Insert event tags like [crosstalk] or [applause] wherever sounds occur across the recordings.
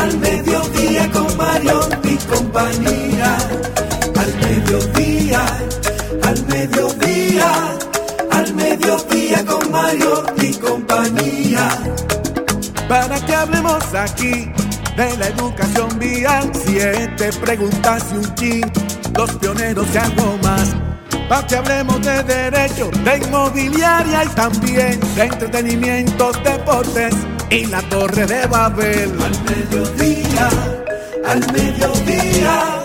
al mediodía con Mario y compañía. Al mediodía, al mediodía, al mediodía con Mario y compañía para que hablemos aquí de la educación vial. Siete preguntas y un chin, los pioneros y algo más. Para que hablemos de derecho, de inmobiliaria y también de entretenimientos, deportes y la torre de Babel. Al mediodía, al mediodía,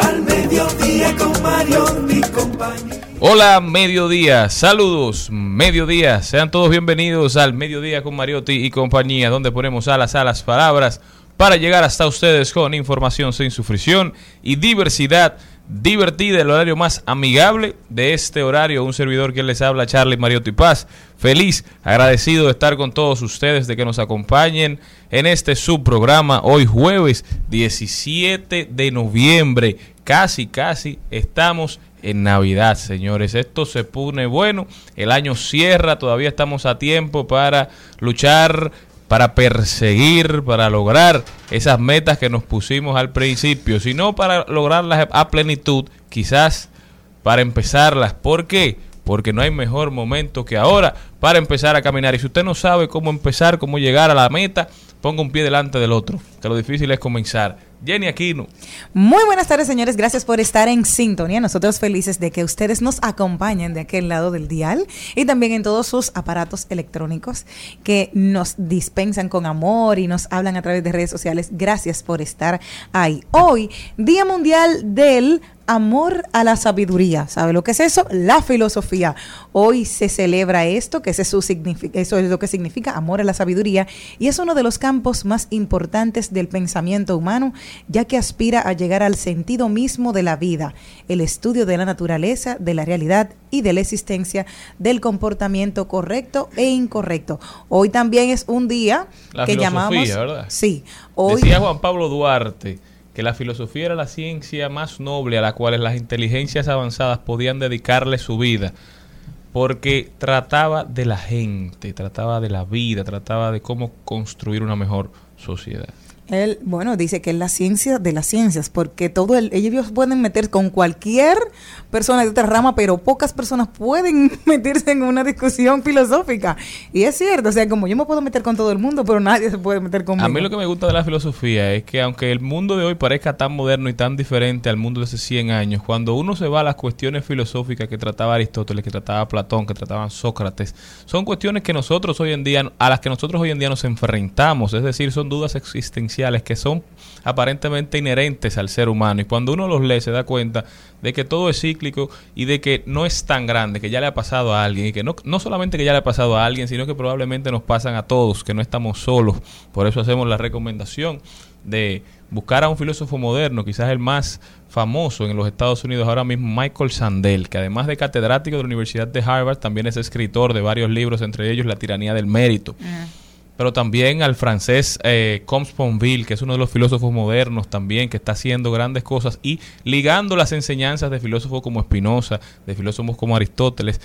al mediodía con Mario y compañía. Hola, mediodía, saludos, mediodía, sean todos bienvenidos al mediodía con Mariotti y compañía, donde ponemos alas a las palabras para llegar hasta ustedes con información sin sufrición y diversidad divertida, el horario más amigable de este horario. Un servidor que les habla, Charlie Mariotti Paz. Feliz, agradecido de estar con todos ustedes, de que nos acompañen en este subprograma hoy jueves 17 de noviembre. Casi, casi estamos en Navidad, señores. Esto se pone bueno. El año cierra, todavía estamos a tiempo para luchar, para perseguir, para lograr esas metas que nos pusimos al principio, sino para lograrlas a plenitud, quizás para empezarlas. ¿Por qué? Porque no hay mejor momento que ahora para empezar a caminar. Y si usted no sabe cómo empezar, cómo llegar a la meta, ponga un pie delante del otro, que lo difícil es comenzar. Jenny Aquino. Muy buenas tardes, señores. Gracias por estar en sintonía. Nosotros felices de que ustedes nos acompañen de aquel lado del dial y también en todos sus aparatos electrónicos que nos dispensan con amor y nos hablan a través de redes sociales. Gracias por estar ahí. Hoy, Día Mundial del amor a la sabiduría. ¿Sabe lo que es eso? La filosofía. Hoy se celebra esto, que ese es su eso es lo que significa amor a la sabiduría, y es uno de los campos más importantes del pensamiento humano, ya que aspira a llegar al sentido mismo de la vida, el estudio de la naturaleza, de la realidad y de la existencia del comportamiento correcto e incorrecto. Hoy también es un día La que llamamos ¿verdad? Sí, hoy Decía Juan Pablo Duarte que la filosofía era la ciencia más noble a la cual las inteligencias avanzadas podían dedicarle su vida, porque trataba de la gente, trataba de la vida, trataba de cómo construir una mejor sociedad. Él, bueno, dice que es la ciencia de las ciencias, porque todo el, ellos pueden meter con cualquier persona de otra rama, pero pocas personas pueden [laughs] meterse en una discusión filosófica. Y es cierto, o sea, como yo me puedo meter con todo el mundo, pero nadie se puede meter conmigo. A mí lo que me gusta de la filosofía es que aunque el mundo de hoy parezca tan moderno y tan diferente al mundo de hace 100 años, cuando uno se va a las cuestiones filosóficas que trataba Aristóteles, que trataba Platón, que trataban Sócrates, son cuestiones que nosotros hoy en día, a las que nosotros hoy en día nos enfrentamos, es decir, son dudas existenciales que son aparentemente inherentes al ser humano. Y cuando uno los lee se da cuenta de que todo es cíclico y de que no es tan grande, que ya le ha pasado a alguien y que no, no solamente que ya le ha pasado a alguien, sino que probablemente nos pasan a todos, que no estamos solos. Por eso hacemos la recomendación de buscar a un filósofo moderno, quizás el más famoso en los Estados Unidos ahora mismo, Michael Sandel, que además de catedrático de la Universidad de Harvard, también es escritor de varios libros, entre ellos La tiranía del mérito pero también al francés eh, Comte Sponville, que es uno de los filósofos modernos también, que está haciendo grandes cosas y ligando las enseñanzas de filósofos como Spinoza, de filósofos como Aristóteles,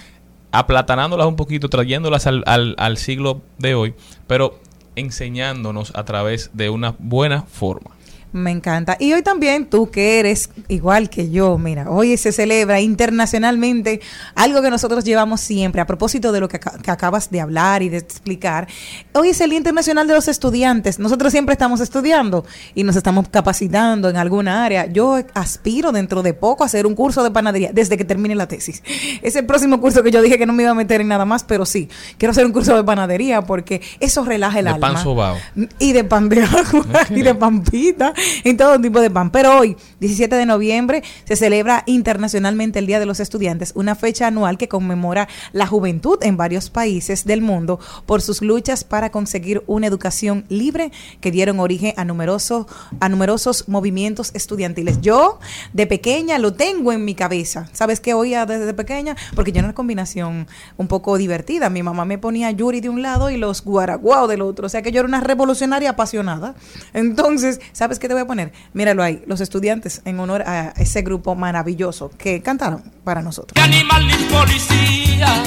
aplatanándolas un poquito, trayéndolas al, al, al siglo de hoy, pero enseñándonos a través de una buena forma. Me encanta. Y hoy también tú que eres igual que yo, mira, hoy se celebra internacionalmente algo que nosotros llevamos siempre a propósito de lo que, que, acabas de hablar y de explicar. Hoy es el Día Internacional de los Estudiantes. Nosotros siempre estamos estudiando y nos estamos capacitando en alguna área. Yo aspiro dentro de poco a hacer un curso de panadería desde que termine la tesis. [laughs] Es el próximo curso que yo dije que no me iba a meter en nada más, pero sí, quiero hacer un curso de panadería porque eso relaja el de alma. Pan sobao. Y de pan de agua okay. [laughs] y de pampita [laughs] en todo tipo de pan. Pero hoy, 17 de noviembre, se celebra internacionalmente el Día de los Estudiantes, una fecha anual que conmemora la juventud en varios países del mundo por sus luchas para conseguir una educación libre que dieron origen a, numeroso, a numerosos movimientos estudiantiles. Yo, de pequeña, lo tengo en mi cabeza. ¿Sabes qué oía desde pequeña? Porque yo era una combinación un poco divertida. Mi mamá me ponía Yuri de un lado y los guaraguao del otro. O sea que yo era una revolucionaria apasionada. Entonces, ¿sabes qué te voy a poner? Míralo ahí, los estudiantes en honor a ese grupo maravilloso que cantaron para nosotros. ¿Qué animal ni policía?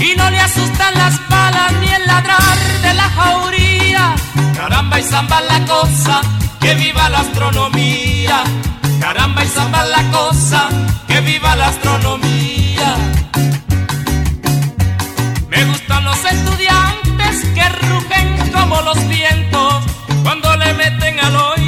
Y no le asustan las balas ni el ladrar de la jauría. Caramba y zamba la cosa, que viva la astronomía. Caramba y zamba la cosa, que viva la astronomía. Me gustan los estudiantes que rugen como los vientos cuando le meten al oído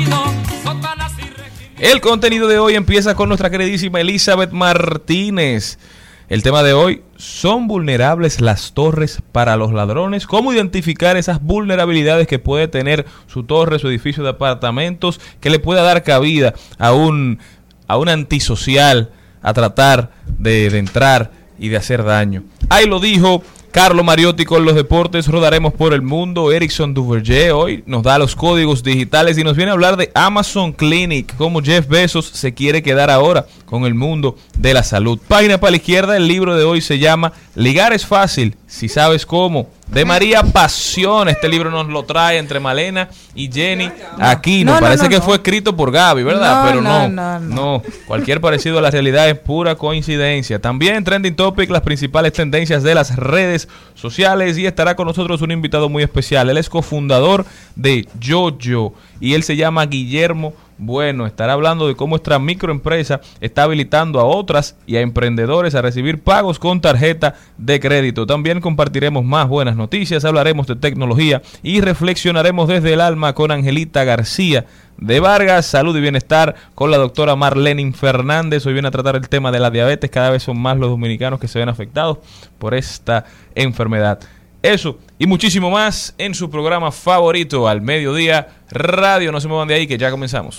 el contenido de hoy empieza con nuestra queridísima Elizabeth Martínez. El tema de hoy, ¿son vulnerables las torres para los ladrones? ¿Cómo identificar esas vulnerabilidades que puede tener su torre, su edificio de apartamentos, que le pueda dar cabida a un, a un antisocial a tratar de, de entrar y de hacer daño? Ahí lo dijo Carlos Mariotti con los deportes, rodaremos por el mundo. Erickson Duverger hoy nos da los códigos digitales y nos viene a hablar de Amazon Clinic, cómo Jeff Bezos se quiere quedar ahora con el mundo de la salud. Página para la izquierda, el libro de hoy se llama Ligar es fácil, si sabes cómo. De María Pasión, este libro nos lo trae entre Malena y Jenny aquí. Nos no, parece no, no, que fue escrito por Gaby, ¿verdad? Pero no, no, Cualquier parecido a la realidad es pura coincidencia. También en Trending Topic, las principales tendencias de las redes sociales. Y estará con nosotros un invitado muy especial. Él es cofundador de Jojo y él se llama Guillermo bueno, estará hablando de cómo nuestra microempresa está habilitando a otras y a emprendedores a recibir pagos con tarjeta de crédito. También compartiremos más buenas noticias, hablaremos de tecnología y reflexionaremos desde el alma con Angelita García de Vargas, Salud y Bienestar con la doctora Marlenin Fernández. Hoy viene a tratar el tema de la diabetes. Cada vez son más los dominicanos que se ven afectados por esta enfermedad. Eso y muchísimo más en su programa favorito, Al Mediodía Radio. No se muevan de ahí que ya comenzamos.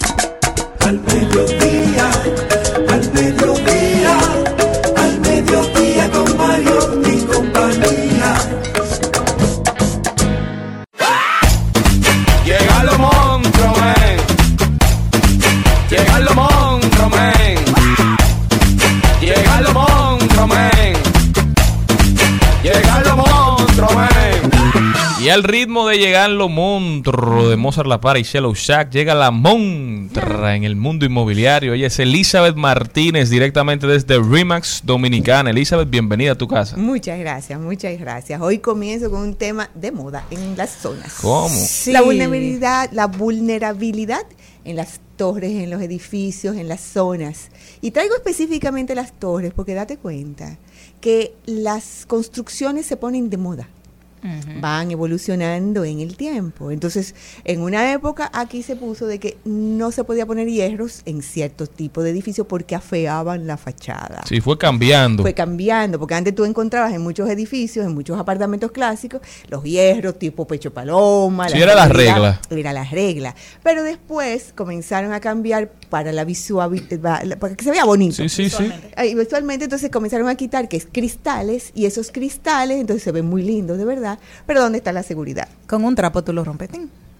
Al mediodía, al mediodía, al mediodía con Mario compañía. Y al ritmo de llegar lo monstruo de Mozart La Para y Shallow Shack, llega la montra en el mundo inmobiliario. Ella es Elizabeth Martínez, directamente desde Remax Dominicana. Elizabeth, bienvenida a tu casa. Muchas gracias, muchas gracias. Hoy comienzo con un tema de moda en las zonas. ¿Cómo? Sí. La vulnerabilidad, la vulnerabilidad en las torres, en los edificios, en las zonas. Y traigo específicamente las torres porque date cuenta que las construcciones se ponen de moda van evolucionando en el tiempo. Entonces, en una época aquí se puso de que no se podía poner hierros en ciertos tipos de edificios porque afeaban la fachada. Sí, fue cambiando. Fue cambiando, porque antes tú encontrabas en muchos edificios, en muchos apartamentos clásicos, los hierros tipo pecho paloma. Sí, era la regla. Era la regla. Pero después comenzaron a cambiar para la visualidad, para que se vea bonito. Sí, sí, sí. Y visualmente entonces comenzaron a quitar que es cristales y esos cristales entonces se ven muy lindos de verdad, pero ¿dónde está la seguridad? Con un trapo tú lo rompes.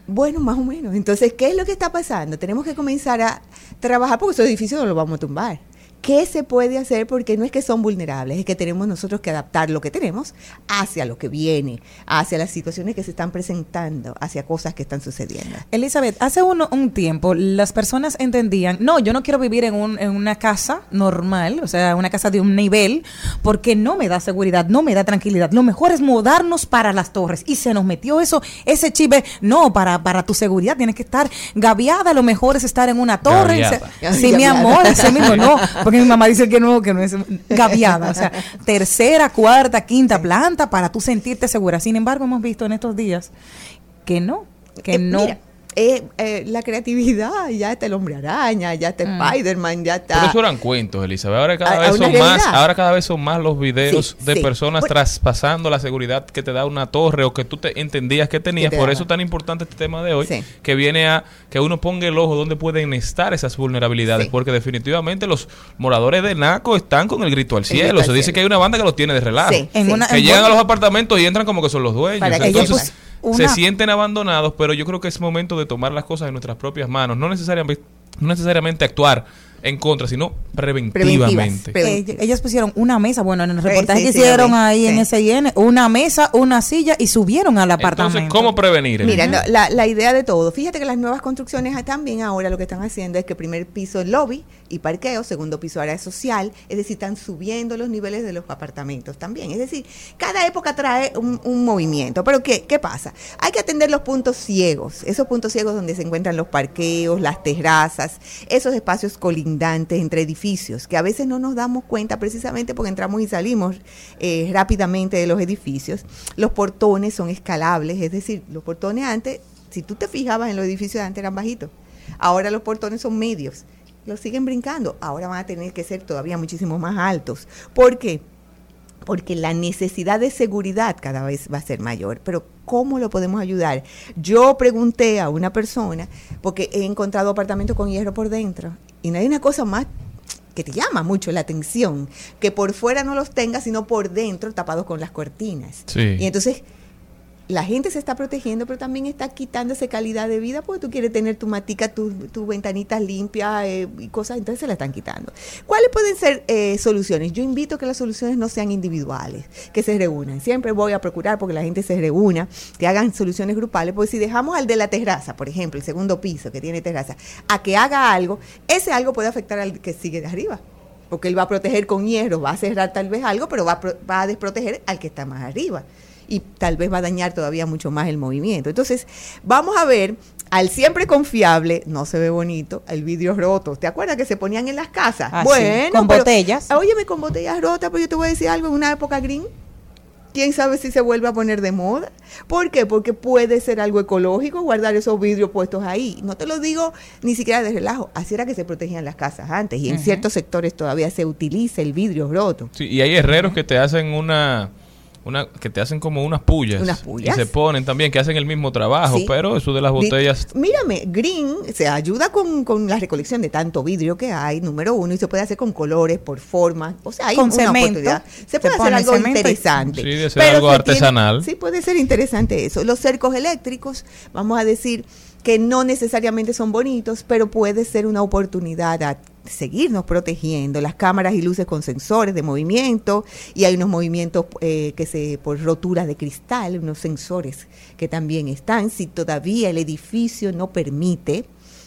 Bueno, más o menos. Entonces, ¿qué es lo que está pasando? Tenemos que comenzar a trabajar porque esos edificios no los vamos a tumbar. ¿Qué se puede hacer? Porque no es que son vulnerables, es que tenemos nosotros que adaptar lo que tenemos hacia lo que viene, hacia las situaciones que se están presentando, hacia cosas que están sucediendo. Elizabeth, hace uno- un tiempo las personas entendían, no, yo no quiero vivir en, un- en una casa normal, o sea, una casa de un nivel, porque no me da seguridad, no me da tranquilidad. Lo mejor es mudarnos para las torres. Y se nos metió eso, ese chive, no, para, para tu seguridad tienes que estar gaviada, lo mejor es estar en una torre. Gaviada. Sí, mi amor, ese mismo, no, [laughs] porque mi mamá dice que no, que no es gaviada, o sea, [laughs] tercera, cuarta, quinta planta para tú sentirte segura. Sin embargo, hemos visto en estos días que no, que Eh, no. Mira, eh, eh, la creatividad, ya está el hombre araña, ya está Spider-Man, ya está... Pero eso eran cuentos, Elizabeth. Ahora cada A- a vez son más, ahora cada vez son más los videos Sí, de sí. personas Por- traspasando la seguridad que te da una torre o que tú te entendías que tenías. te Por eso es tan importante este tema de hoy, Sí. que viene a que uno ponga el ojo donde pueden estar esas vulnerabilidades, Sí. porque definitivamente los moradores de Naco están con el grito al grito cielo. al Se dice cielo. que hay una banda que los tiene de relajo. En una- que en llegan a los apartamentos y entran como que son los dueños. Para que Entonces se sienten abandonados, pero yo creo que es momento de tomar las cosas en nuestras propias manos. No necesariamente, no necesariamente actuar en contra, sino preventivamente. Preventivas. Ell- ellos pusieron una mesa, bueno, en el reportaje sí, que sí, hicieron ahí en. SIN, una mesa, una silla y subieron al apartamento. Entonces, ¿cómo prevenir? Mira, no, la, la idea de todo. Fíjate que las nuevas construcciones también ahora lo que están haciendo es que primer piso es lobby y parqueo, segundo piso área social, es decir, están subiendo los niveles de los apartamentos también. Es decir, cada época trae un, un movimiento. Pero ¿qué, ¿qué pasa? Hay que atender los puntos ciegos, esos puntos ciegos donde se encuentran los parqueos, las terrazas, esos espacios colindantes entre edificios, que a veces no nos damos cuenta precisamente porque entramos y salimos eh, rápidamente de los edificios. Los portones son escalables, es decir, los portones antes, si tú te fijabas en los edificios de antes eran bajitos, ahora los portones son medios, los siguen brincando, ahora van a tener que ser todavía muchísimo más altos. ¿Por qué? Porque la necesidad de seguridad cada vez va a ser mayor. Pero ¿cómo lo podemos ayudar? Yo pregunté a una persona, porque he encontrado apartamentos con hierro por dentro, y no hay una cosa más que te llama mucho la atención, que por fuera no los tengas, sino por dentro tapados con las cortinas. Sí. Y entonces la gente se está protegiendo, pero también está quitándose calidad de vida porque tú quieres tener tu matica, tus tu ventanitas limpias eh, y cosas, entonces se la están quitando. ¿Cuáles pueden ser eh, soluciones? Yo invito a que las soluciones no sean individuales, que se reúnan. Siempre voy a procurar porque la gente se reúna, que hagan soluciones grupales, porque si dejamos al de la terraza, por ejemplo, el segundo piso que tiene terraza, a que haga algo, ese algo puede afectar al que sigue de arriba. Porque él va a proteger con hierro, va a cerrar tal vez algo, pero va a, va a desproteger al que está más arriba y tal vez va a dañar todavía mucho más el movimiento. Entonces, vamos a ver al siempre confiable, no se ve bonito, el vidrio roto. ¿Te acuerdas que se ponían en las casas? Ah, sí, bueno, con pero- botellas. Óyeme, con botellas rotas, pero yo te voy a decir algo, en una época green, quién sabe si se vuelve a poner de moda. ¿Por qué? Porque puede ser algo ecológico guardar esos vidrios puestos ahí. No te lo digo ni siquiera de relajo. Así era que se protegían las casas antes y en ciertos sectores todavía se utiliza el vidrio roto. Sí, y hay herreros que te hacen una, una que te hacen como unas pullas. Unas pullas. Y se ponen también, que hacen el mismo trabajo, Sí. pero eso de las Di- botellas... Mírame, Green se ayuda con, con la recolección de tanto vidrio que hay, número uno, y se puede hacer con colores, por formas. O sea, hay Con una cemento. oportunidad. Se Se puede hacer algo y- interesante. Sí, de ser Pero algo se artesanal. sí, puede ser interesante eso. Los cercos eléctricos, vamos a decir que no necesariamente son bonitos, pero puede ser una oportunidad a seguirnos protegiendo. Las cámaras y luces con sensores de movimiento y hay unos movimientos eh, que se por rotura de cristal, unos sensores que también están. Si todavía el edificio no permite,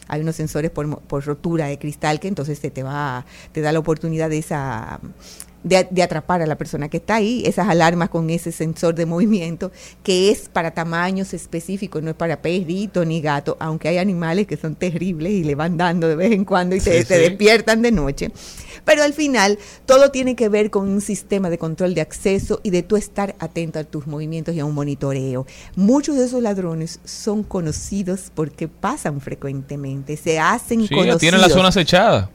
hay unos sensores por, por rotura de cristal que entonces te, te va te da la oportunidad de esa de, de atrapar a la persona que está ahí, esas alarmas con ese sensor de movimiento, que es para tamaños específicos, no es para perrito ni gato, aunque hay animales que son terribles y le van dando de vez en cuando y te, Sí, te sí. despiertan de noche. Pero al final, todo tiene que ver con un sistema de control de acceso y de tú estar atento a tus movimientos y a un monitoreo. Muchos de esos ladrones son conocidos porque pasan frecuentemente, se hacen Sí, conocidos. tienen la zona acechada.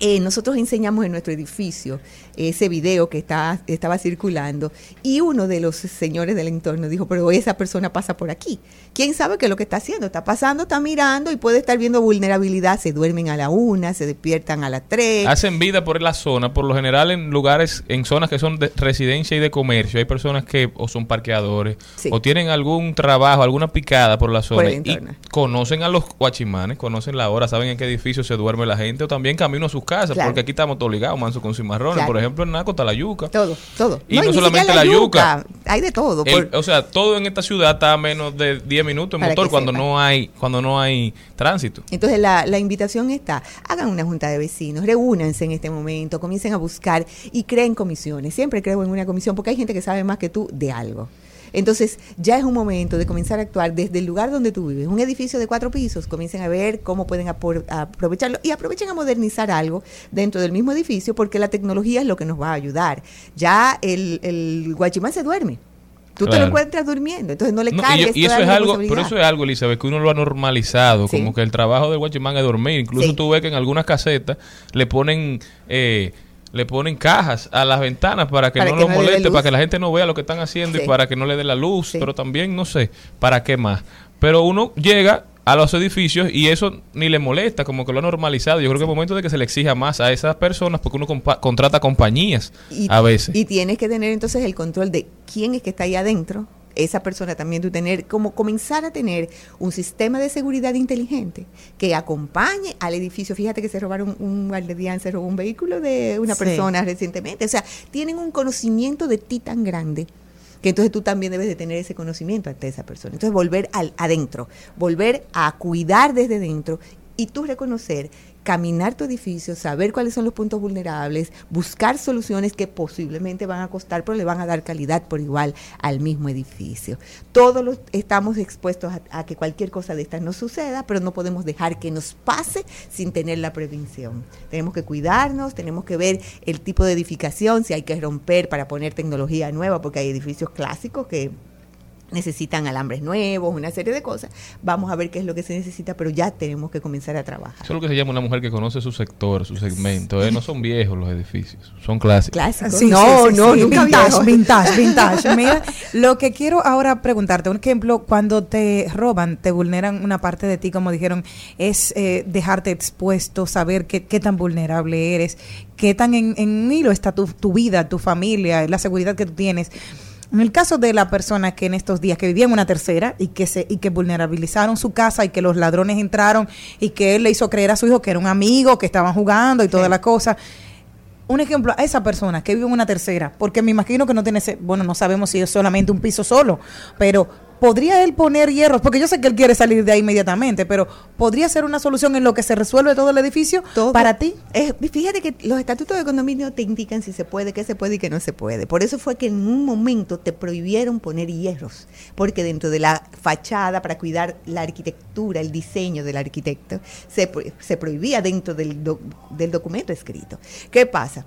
Eh, nosotros enseñamos en nuestro edificio ese video que está, estaba circulando y uno de los señores del entorno dijo, pero esa persona pasa por aquí. ¿Quién sabe qué es lo que está haciendo? Está pasando, está mirando y puede estar viendo vulnerabilidad. Se duermen a la una, se despiertan a las tres. Hacen vida por la zona, por lo general en lugares, en zonas que son de residencia y de comercio. Hay personas que o son parqueadores Sí. o tienen algún trabajo, alguna picada por la zona y conocen a los guachimanes, conocen la hora, saben en qué edificio se duerme la gente o también camino a sus casas, Claro. porque aquí estamos todos ligados, manso con cimarrones. Claro. Por ejemplo, en Naco está la yuca. Todo, todo. Y no solamente la yuca. Hay de todo. El- por- o sea, todo en esta ciudad está a menos de 10 minutos en motor cuando sepa. no hay cuando no hay tránsito. Entonces la, la invitación está, hagan una junta de vecinos, reúnanse en este momento, comiencen a buscar y creen comisiones. Siempre creo en una comisión porque hay gente que sabe más que tú de algo. Entonces ya es un momento de comenzar a actuar desde el lugar donde tú vives. Un edificio de cuatro pisos, comiencen a ver cómo pueden aprovecharlo y aprovechen a modernizar algo dentro del mismo edificio porque la tecnología es lo que nos va a ayudar. Ya el, el guachimán se duerme. Tú te lo encuentras durmiendo, entonces no le No, y, cargues y eso toda es la algo, pero eso es algo, Elizabeth, que uno lo ha normalizado, Sí. como que el trabajo del guachimán es dormir. Incluso Sí. tú ves que en algunas casetas le ponen eh, le ponen cajas a las ventanas para que Para no que los no moleste, para que la gente no vea lo que están haciendo Sí. y para que no le dé la luz, Sí. pero también no sé para qué más. Pero uno llega a los edificios y eso ni le molesta, como que lo ha normalizado. Yo creo que es momento de que se le exija más a esas personas porque uno compa- contrata compañías Y, a veces. Y tienes que tener entonces el control de quién es que está ahí adentro. Esa persona también tú tener, como comenzar a tener un sistema de seguridad inteligente que acompañe al edificio. Fíjate que se robaron un guardián, se robó un vehículo de una Sí. persona recientemente. O sea, tienen un conocimiento de ti tan grande que entonces tú también debes de tener ese conocimiento ante esa persona. Entonces volver al adentro, volver a cuidar desde dentro y tú reconocer, caminar tu edificio, saber cuáles son los puntos vulnerables, buscar soluciones que posiblemente van a costar, pero le van a dar calidad por igual al mismo edificio. Todos los, estamos expuestos a, que cualquier cosa de estas nos suceda, pero no podemos dejar que nos pase sin tener la prevención. Tenemos que cuidarnos, tenemos que ver el tipo de edificación, si hay que romper para poner tecnología nueva, porque hay edificios clásicos que necesitan alambres nuevos, una serie de cosas. Vamos a ver qué es lo que se necesita, pero ya tenemos que comenzar a trabajar. Eso es lo que se llama una mujer que conoce su sector, su segmento. ¿eh? No son viejos los edificios, son clásicos. Clásicos. Sí, no, sí, sí, no, sí. nunca vintage, viejo. vintage, vintage. [laughs] Mira, lo que quiero ahora preguntarte, un ejemplo, cuando te roban, te vulneran una parte de ti, como dijeron, es eh, dejarte expuesto, saber qué, qué tan vulnerable eres, qué tan en, en hilo está tu, tu vida, tu familia, la seguridad que tú tienes. En el caso de la persona que en estos días que vivía en una tercera y que se y que vulnerabilizaron su casa y que los ladrones entraron y que él le hizo creer a su hijo que era un amigo, que estaban jugando y toda Sí. la cosa un ejemplo a esa persona que vive en una tercera, porque me imagino que no tiene, ese- bueno, no sabemos si es solamente un piso solo, pero podría él poner hierros, porque yo sé que él quiere salir de ahí inmediatamente, pero podría ser una solución en lo que se resuelve todo el edificio Todo- para ti. fíjate que los estatutos de condominio te indican si se puede, qué se puede y qué no se puede. Por eso fue que en un momento te prohibieron poner hierros, porque dentro de la fachada, para cuidar la arquitectura, el diseño del arquitecto, se, se prohibía dentro del, doc- del documento escrito. ¿Qué pasa?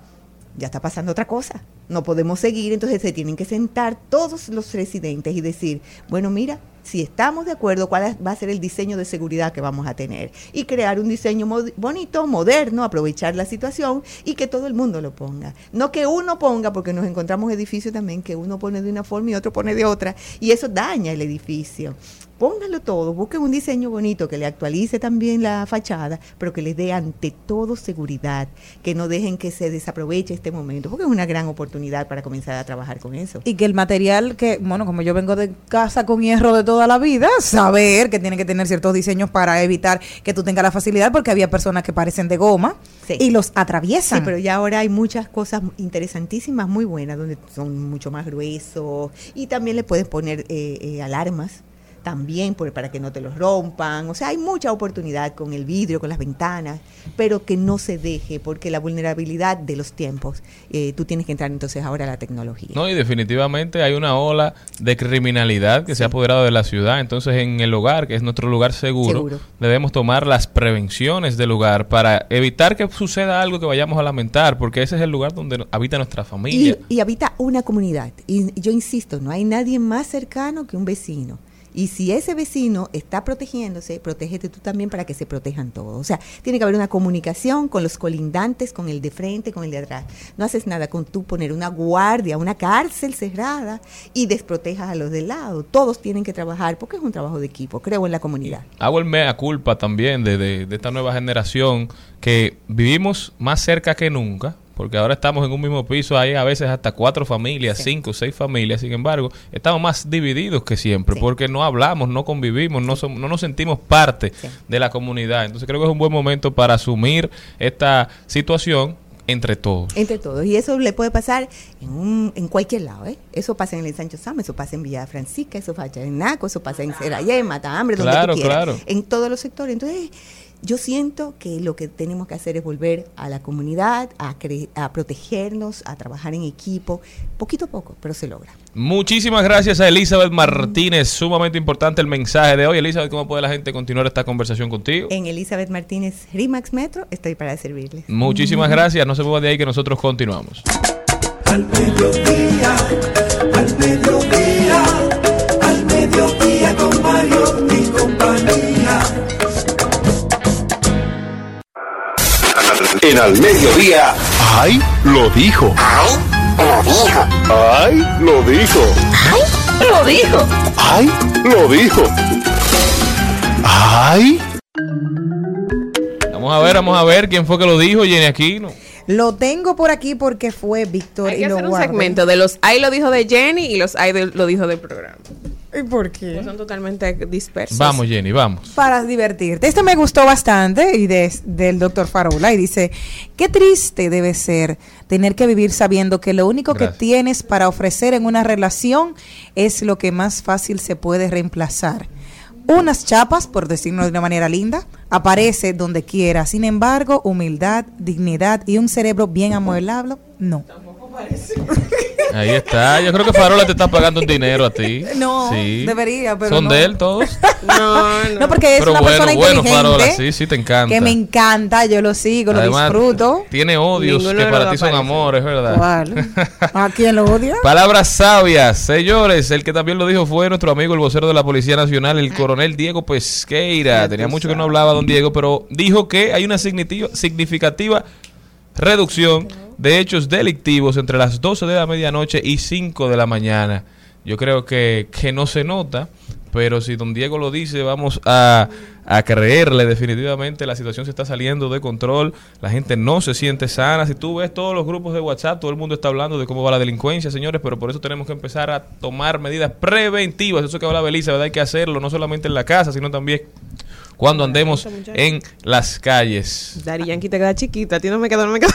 Ya está pasando otra cosa. No podemos seguir, entonces se tienen que sentar todos los residentes y decir, bueno, mira, si estamos de acuerdo, cuál va a ser el diseño de seguridad que vamos a tener. Y crear un diseño bonito, moderno, aprovechar la situación y que todo el mundo lo ponga. No que uno ponga, porque nos encontramos edificios también que uno pone de una forma y otro pone de otra, y eso daña el edificio. Pónganlo todo, busquen un diseño bonito que le actualice también la fachada, pero que les dé ante todo seguridad, que no dejen que se desaproveche este momento, porque es una gran oportunidad para comenzar a trabajar con eso. Y que el material que, bueno, como yo vengo de casa con hierro de toda la vida, saber que tiene que tener ciertos diseños para evitar que tú tengas la facilidad, porque había personas que parecen de goma Sí. y los atraviesan. Sí, pero ya ahora hay muchas cosas interesantísimas, muy buenas, donde son mucho más gruesos y también le puedes poner eh, eh, alarmas. También por, para que no te los rompan. O sea, hay mucha oportunidad con el vidrio, con las ventanas, pero que no se deje, porque la vulnerabilidad de los tiempos, eh, tú tienes que entrar entonces ahora a la tecnología. No, y definitivamente hay una ola de criminalidad que se ha apoderado de la ciudad. Entonces, en el hogar, que es nuestro lugar seguro, Seguro. debemos tomar las prevenciones del lugar para evitar que suceda algo que vayamos a lamentar, porque ese es el lugar donde habita nuestra familia. Y, y habita una comunidad. Y yo insisto, no hay nadie más cercano que un vecino. Y si ese vecino está protegiéndose, protégete tú también para que se protejan todos. O sea, tiene que haber una comunicación con los colindantes, con el de frente, con el de atrás. No haces nada con tú poner una guardia, una cárcel cerrada y desprotejas a los de lado. Todos tienen que trabajar porque es un trabajo de equipo, creo en la comunidad. Hago el mea culpa también de, de- de esta nueva generación que vivimos más cerca que nunca, porque ahora estamos en un mismo piso, hay a veces hasta cuatro familias, Sí. cinco, seis familias, sin embargo, estamos más divididos que siempre, Sí. porque no hablamos, no convivimos, no, som- no nos sentimos parte Sí. de la comunidad. Entonces creo que es un buen momento para asumir esta situación entre todos. Entre todos. Y eso le puede pasar en, un- en cualquier lado. ¿eh? Eso pasa en el Sancho Sama, eso pasa en Villa Francisca, eso pasa en Naco, eso pasa en Serayé, en Matambre, donde Claro, tú quieras. claro. En todos los sectores. Entonces, yo siento que lo que tenemos que hacer es volver a la comunidad, a, protegernos, a trabajar en equipo, poquito a poco, pero se logra. Muchísimas gracias a Elizabeth Martínez, sumamente importante el mensaje de hoy. Elizabeth, ¿cómo puede la gente continuar esta conversación contigo? En Elizabeth Martínez Rimax Metro estoy para servirles. Muchísimas gracias, no se mueva de ahí que nosotros continuamos. Al mediodía, al mediodía, al mediodía con Mario En al mediodía. ¡Ay! Lo dijo. ¡Ay! Lo dijo. Lo dijo. ¡Ay! Lo dijo. ¡Ay! Vamos a ver, vamos a ver quién fue que lo dijo, Jenny Aquino. Lo tengo por aquí porque fue Víctor Hay y que lo hacer un guardé. segmento de los ay lo dijo de Jenny y los ay de- lo dijo del programa. ¿Y por qué? Pues son totalmente dispersos. Vamos, Jenny, vamos. para divertirte. Este me gustó bastante y de, del doctor Farola y dice, qué triste debe ser tener que vivir sabiendo que lo único Gracias. que tienes para ofrecer en una relación es lo que más fácil se puede reemplazar. Unas chapas, por decirlo de una manera linda, aparece donde quiera. Sin embargo, humildad, dignidad y un cerebro bien amueblable, no. [laughs] Ahí está. Yo creo que Farola te está pagando un dinero a ti. No, Sí. debería, pero ¿Son no. de él todos? [laughs] No, no. No, porque es Pero una bueno, persona bueno, inteligente. Farola, sí, sí, te encanta. Que me encanta, yo lo sigo, lo Además, disfruto. Tiene odios Ninguno que para ti son amores, ¿verdad? ¿Cuál? [laughs] ¿A quién lo odia? Palabras sabias, señores. El que también lo dijo fue nuestro amigo, el vocero de la Policía Nacional, el coronel Diego Pesqueira. Tenía mucho que no hablaba don Diego, pero dijo que hay una significativa reducción de hechos delictivos entre las 12 de la medianoche y 5 de la mañana. Yo creo que, que no se nota, pero si don Diego lo dice, vamos a, a creerle definitivamente. La situación se está saliendo de control, la gente no se siente sana. Si tú ves todos los grupos de WhatsApp, todo el mundo está hablando de cómo va la delincuencia, señores, pero por eso tenemos que empezar a tomar medidas preventivas. Eso que hablaba Elisa, ¿verdad? Hay que hacerlo no solamente en la casa, sino también cuando andemos en las calles. Dari Yankee te queda chiquita, a ti no me queda, no me queda.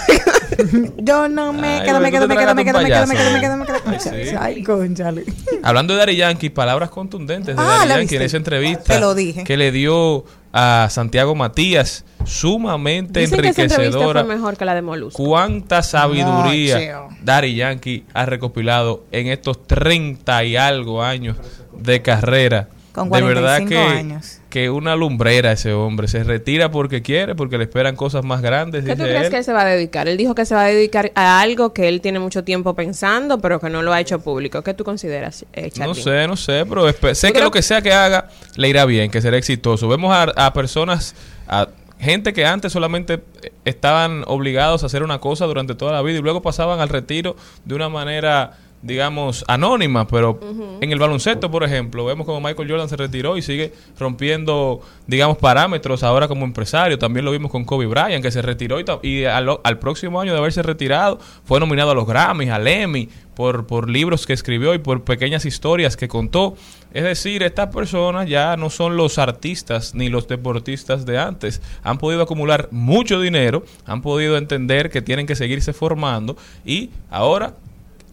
[laughs] Yo no me quedo, me quedo, me quedo, me quedo, me quedo, me quedo, me quedo, me quedo. Ay, conchale. Hablando de Dari Yankee, palabras contundentes de Ah, ¿la Yankee en esa entrevista Te lo dije. que le dio a Santiago Matías, sumamente Dicen que enriquecedora. fue mejor que la de Molusco. Cuánta sabiduría Mocheo. Daddy Yankee ha recopilado en estos 30 y algo años de carrera. Con de verdad 45 que, años. Que una lumbrera ese hombre. Se retira porque quiere, porque le esperan cosas más grandes. ¿Qué tú crees él. que él se va a dedicar? Él dijo que se va a dedicar a algo que él tiene mucho tiempo pensando, pero que no lo ha hecho público. ¿Qué tú consideras, eh, No sé, no sé, pero sé que lo que sea que haga le irá bien, que será exitoso. Vemos a, a personas, a gente que antes solamente estaban obligados a hacer una cosa durante toda la vida y luego pasaban al retiro de una manera digamos, anónima, pero en el baloncesto, por ejemplo, vemos como Michael Jordan se retiró y sigue rompiendo, digamos, parámetros ahora como empresario. También lo vimos con Kobe Bryant, que se retiró y, al próximo año de haberse retirado fue nominado a los Grammys, al Emmy, por, por libros que escribió y por pequeñas historias que contó. Es decir, estas personas ya no son los artistas ni los deportistas de antes. Han podido acumular mucho dinero, han podido entender que tienen que seguirse formando y ahora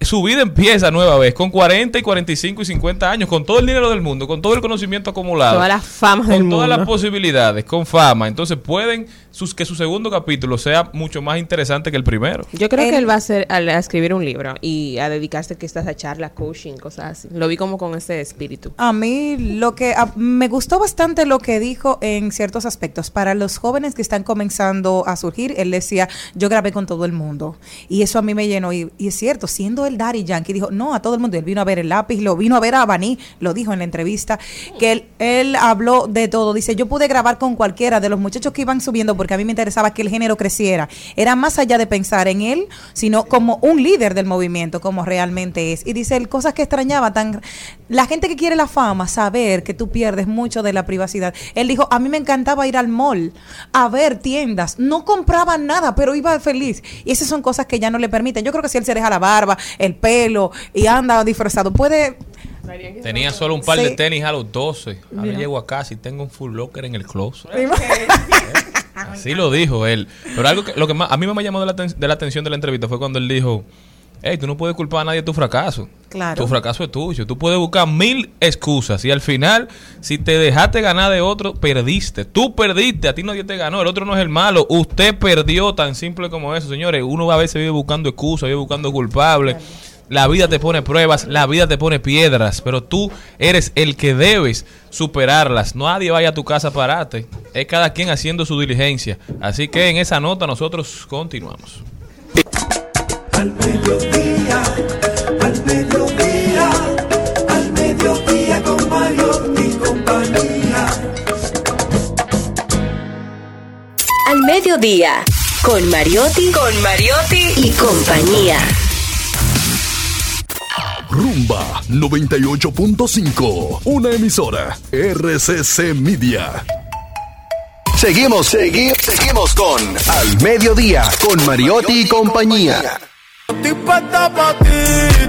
su vida empieza nueva vez, con 40 y 45 y 50 años, con todo el dinero del mundo, con todo el conocimiento acumulado. Toda la fama con del todas mundo. las posibilidades, con fama. Entonces pueden sus, que su segundo capítulo sea mucho más interesante que el primero. Yo creo que él va a, hacer, a, a escribir un libro y a dedicarse quizás a charlas, coaching, cosas así. Lo vi como con ese espíritu. A mí lo que a- me gustó bastante lo que dijo en ciertos aspectos. Para los jóvenes que están comenzando a surgir, él decía, yo grabé con todo el mundo. Y eso a mí me llenó. Y, y es cierto, siendo el Daddy Yankee, dijo, no, a todo el mundo. Él vino a ver el lápiz, lo vino a ver a Baní, lo dijo en la entrevista, que él, él habló de todo. Dice, yo pude grabar con cualquiera de los muchachos que iban subiendo porque a mí me interesaba que el género creciera. Era más allá de pensar en él, sino como un líder del movimiento, como realmente es. Y dice, él, cosas que extrañaba tan... La gente que quiere la fama, saber que tú pierdes mucho de la privacidad. Él dijo, a mí me encantaba ir al mall, a ver tiendas. No compraba nada, pero iba feliz. Y esas son cosas que ya no le permiten. Yo creo que si él se deja la barba, el pelo y anda disfrazado, puede... Tenía solo un par Sí. de tenis a los 12. Ahora llego a casa y tengo un full locker en el closet. [laughs] Así lo dijo él. Pero algo que, lo que más, a mí me llamó de la, aten- de la atención de la entrevista fue cuando él dijo, hey, tú no puedes culpar a nadie de tu fracaso. Claro. Tu fracaso es tuyo. Tú puedes buscar mil excusas y al final, si te dejaste ganar de otro, perdiste. Tú perdiste, a ti nadie te ganó. El otro no es el malo. Usted perdió, tan simple como eso, señores. Uno a veces vive buscando excusas, vive buscando culpables. La vida te pone pruebas, la vida te pone piedras, pero tú eres el que debes superarlas. Nadie vaya a tu casa a pararte. Es cada quien haciendo su diligencia. Así que en esa nota nosotros continuamos. Al mediodía, al mediodía, al mediodía con Mario y compañía. Al mediodía, con Mariotti, con Mariotti y compañía. Rumba 98.5. Una emisora. RCC Media. Seguimos, seguimos, seguimos con Al Mediodía con Mariotti y compañía. Estoy puesta pa' ti,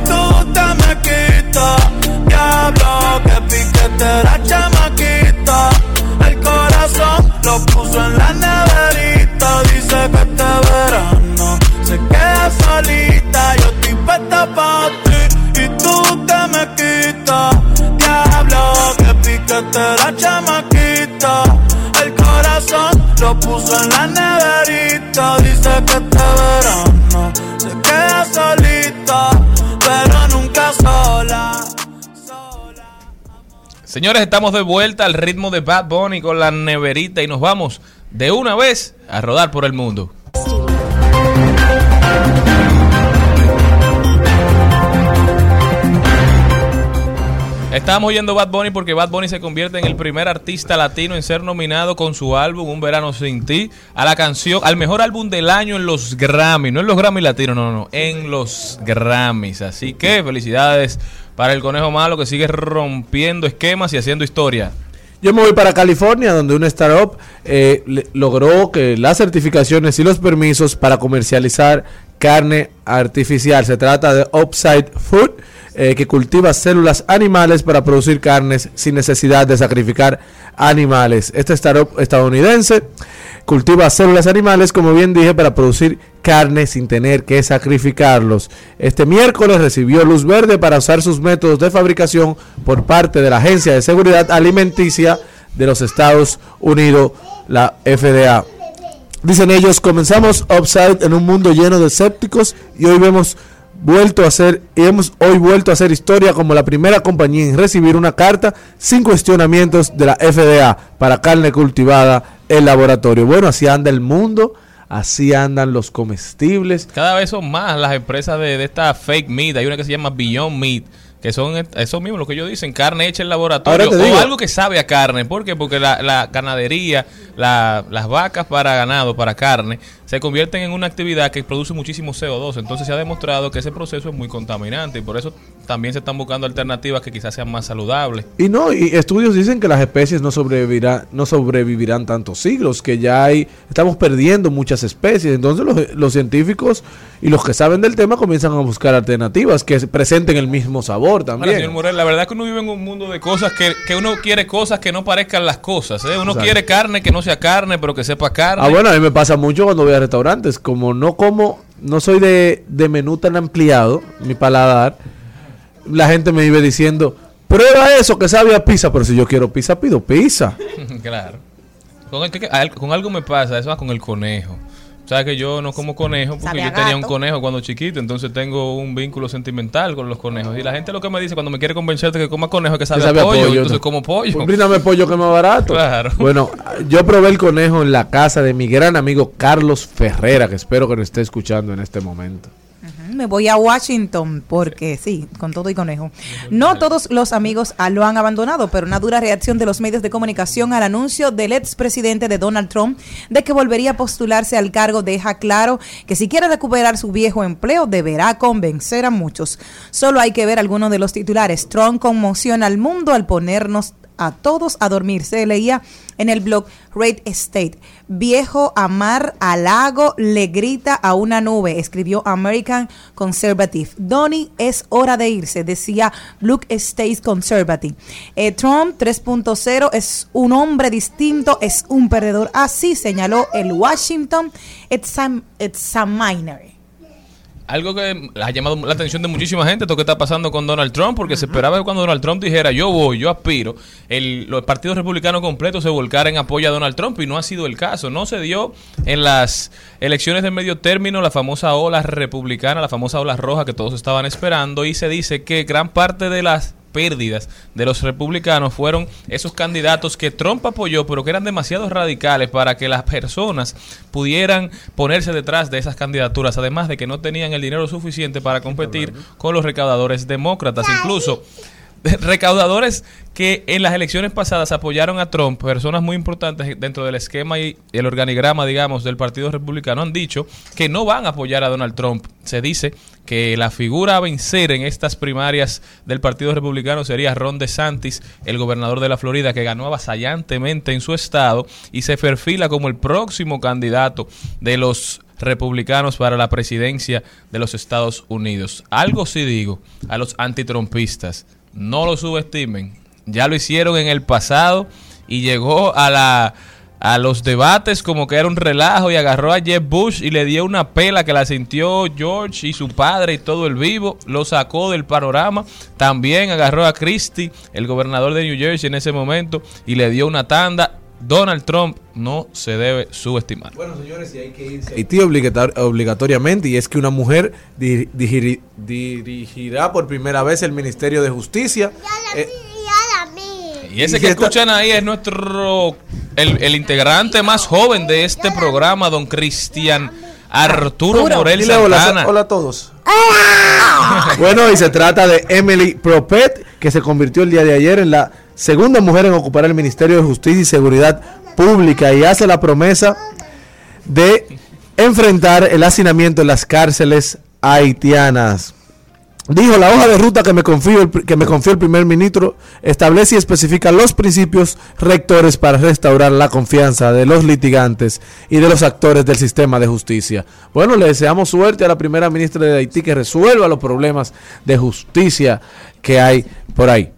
tú te me quitas. Diablo, que piquete la chamaquita. El corazón lo puso en la neverita. Dice que este verano se queda solita. Yo estoy puesta pa' ti me quitas. Diablo, que piquete la chamaquita. El corazón lo puso en la neverita. Dice que este verano se queda solita, pero nunca sola. sola. Señores, estamos de vuelta al ritmo de Bad Bunny con la neverita y nos vamos de una vez a rodar por el mundo. Estábamos oyendo Bad Bunny porque Bad Bunny se convierte en el primer artista latino en ser nominado con su álbum Un Verano Sin Ti a la canción, al mejor álbum del año en los Grammy, no en los Grammy latinos, no, no, en los Grammys. Así que felicidades para el Conejo Malo que sigue rompiendo esquemas y haciendo historia. Yo me voy para California, donde una startup eh, logró que las certificaciones y los permisos para comercializar carne artificial. Se trata de Upside Food, eh, que cultiva células animales para producir carnes sin necesidad de sacrificar animales. Esta startup estadounidense cultiva células animales, como bien dije, para producir carne sin tener que sacrificarlos. Este miércoles recibió luz verde para usar sus métodos de fabricación por parte de la Agencia de Seguridad Alimenticia de los Estados Unidos, la FDA. Dicen ellos, comenzamos Upside en un mundo lleno de escépticos y hoy vemos vuelto a hacer hemos hoy vuelto a hacer historia como la primera compañía en recibir una carta sin cuestionamientos de la FDA para carne cultivada en laboratorio. Bueno, así anda el mundo, así andan los comestibles. Cada vez son más las empresas de, de esta fake meat. Hay una que se llama Beyond Meat, que son eso mismo lo que ellos dicen, carne hecha en laboratorio o algo que sabe a carne. ¿Por qué? Porque la, la ganadería, la- las vacas para ganado, para carne, se convierten en una actividad que produce muchísimo CO2. Entonces se ha demostrado que ese proceso es muy contaminante y por eso también se están buscando alternativas que quizás sean más saludables. Y no, y estudios dicen que las especies no sobrevivirán, no sobrevivirán tantos siglos, que ya hay, estamos perdiendo muchas especies. Entonces los, los científicos y los que saben del tema comienzan a buscar alternativas que presenten el mismo sabor Ahora, también. señor Morel, la verdad es que uno vive en un mundo de cosas que, que uno quiere cosas que no parezcan las cosas. ¿eh? Uno quiere carne que no sea carne, pero que sepa carne. Ah, bueno, a mí me pasa mucho cuando voy a restaurantes. Como no como no soy de, de menú tan ampliado, mi paladar, la gente me vive diciendo, prueba eso que sabe a pizza, pero si yo quiero pizza, pido pizza. [laughs] claro. Con, el que- con algo me pasa, eso va con el conejo. Sabes que yo no como conejo porque a yo tenía un conejo cuando chiquito, entonces tengo un vínculo sentimental con los conejos. Y la gente lo que me dice cuando me quiere convencer de que coma conejo es que sabe, Que sabe a a pollo, pollo, entonces ¿no? como pollo. Pues pollo que es más barato. Claro. Bueno, yo probé el conejo en la casa de mi gran amigo Carlos Ferrera, que espero que nos esté escuchando en este momento. Me voy a Washington porque sí, con todo y conejo. No todos los amigos ah, lo han abandonado, pero una dura reacción de los medios de comunicación al anuncio del expresidente de Donald Trump de que volvería a postularse al cargo deja claro que si quiere recuperar su viejo empleo deberá convencer a muchos. Solo hay que ver algunos de los titulares. Trump conmociona al mundo al ponernos a todos a dormir. Se leía en el blog Rate State. Viejo amar al lago le grita a una nube, escribió American Conservative. Donnie, es hora de irse, decía Blue State Conservative. Eh, Trump 3.0 es un hombre distinto, es un perdedor. Así señaló el Washington Exam- Examiner. Algo que ha llamado la atención de muchísima gente, esto que está pasando con Donald Trump, porque se esperaba que cuando Donald Trump dijera yo voy, yo aspiro, el, los partidos republicanos completos se volcaran en apoyo a Donald Trump y no ha sido el caso. No se dio en las elecciones de medio término la famosa ola republicana, la famosa ola roja que todos estaban esperando y se dice que gran parte de las pérdidas de los republicanos fueron esos candidatos que Trump apoyó, pero que eran demasiado radicales para que las personas pudieran ponerse detrás de esas candidaturas, además de que no tenían el dinero suficiente para competir con los recaudadores demócratas. Incluso [laughs] recaudadores que en las elecciones pasadas apoyaron a Trump, personas muy importantes dentro del esquema y el organigrama, digamos, del Partido Republicano, han dicho que no van a apoyar a Donald Trump. Se dice que la figura a vencer en estas primarias del Partido Republicano sería Ron DeSantis, el gobernador de la Florida, que ganó avasallantemente en su estado y se perfila como el próximo candidato de los republicanos para la presidencia de los Estados Unidos. Algo sí digo a los antitrumpistas, no lo subestimen. Ya lo hicieron en el pasado y llegó a la a los debates como que era un relajo y agarró a Jeb Bush y le dio una pela que la sintió George y su padre y todo el vivo, lo sacó del panorama. También agarró a Christie, el gobernador de New Jersey en ese momento, y le dio una tanda. Donald Trump no se debe subestimar. Bueno, señores, y hay que irse. Haití obligator- obligatoriamente, y es que una mujer di- digiri- dirigirá por primera vez el Ministerio de Justicia. Eh, Y ese Y que escuchan ahí es nuestro, el, el integrante más joven de este programa, don Cristian Arturo Morel dile hola, Santana. hola a todos. bueno, y se trata de Emily Propet, que se convirtió el día de ayer en la segunda mujer en ocupar el Ministerio de Justicia y Seguridad Pública y hace la promesa de enfrentar el hacinamiento en las cárceles haitianas. Dijo, la hoja de ruta que me, confío el, que me confió el primer ministro establece y especifica los principios rectores para restaurar la confianza de los litigantes y de los actores del sistema de justicia. Bueno, le deseamos suerte a la primera ministra de Haití que resuelva los problemas de justicia que hay por ahí.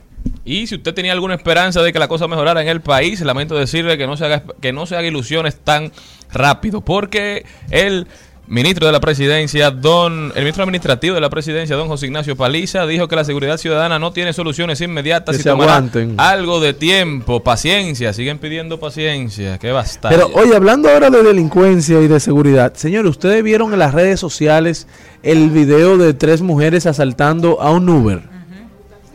Y si usted tenía alguna esperanza de que la cosa mejorara en el país, lamento decirle que no se haga, que no se haga ilusiones tan rápido, porque el ministro de la presidencia, don, el ministro administrativo de la presidencia, don José Ignacio Paliza, dijo que la seguridad ciudadana no tiene soluciones inmediatas Que y aguanten. algo de tiempo, paciencia, siguen pidiendo paciencia, que basta. Pero oye, hablando ahora de delincuencia y de seguridad, señores, ustedes vieron en las redes sociales el video de tres mujeres asaltando a un Uber.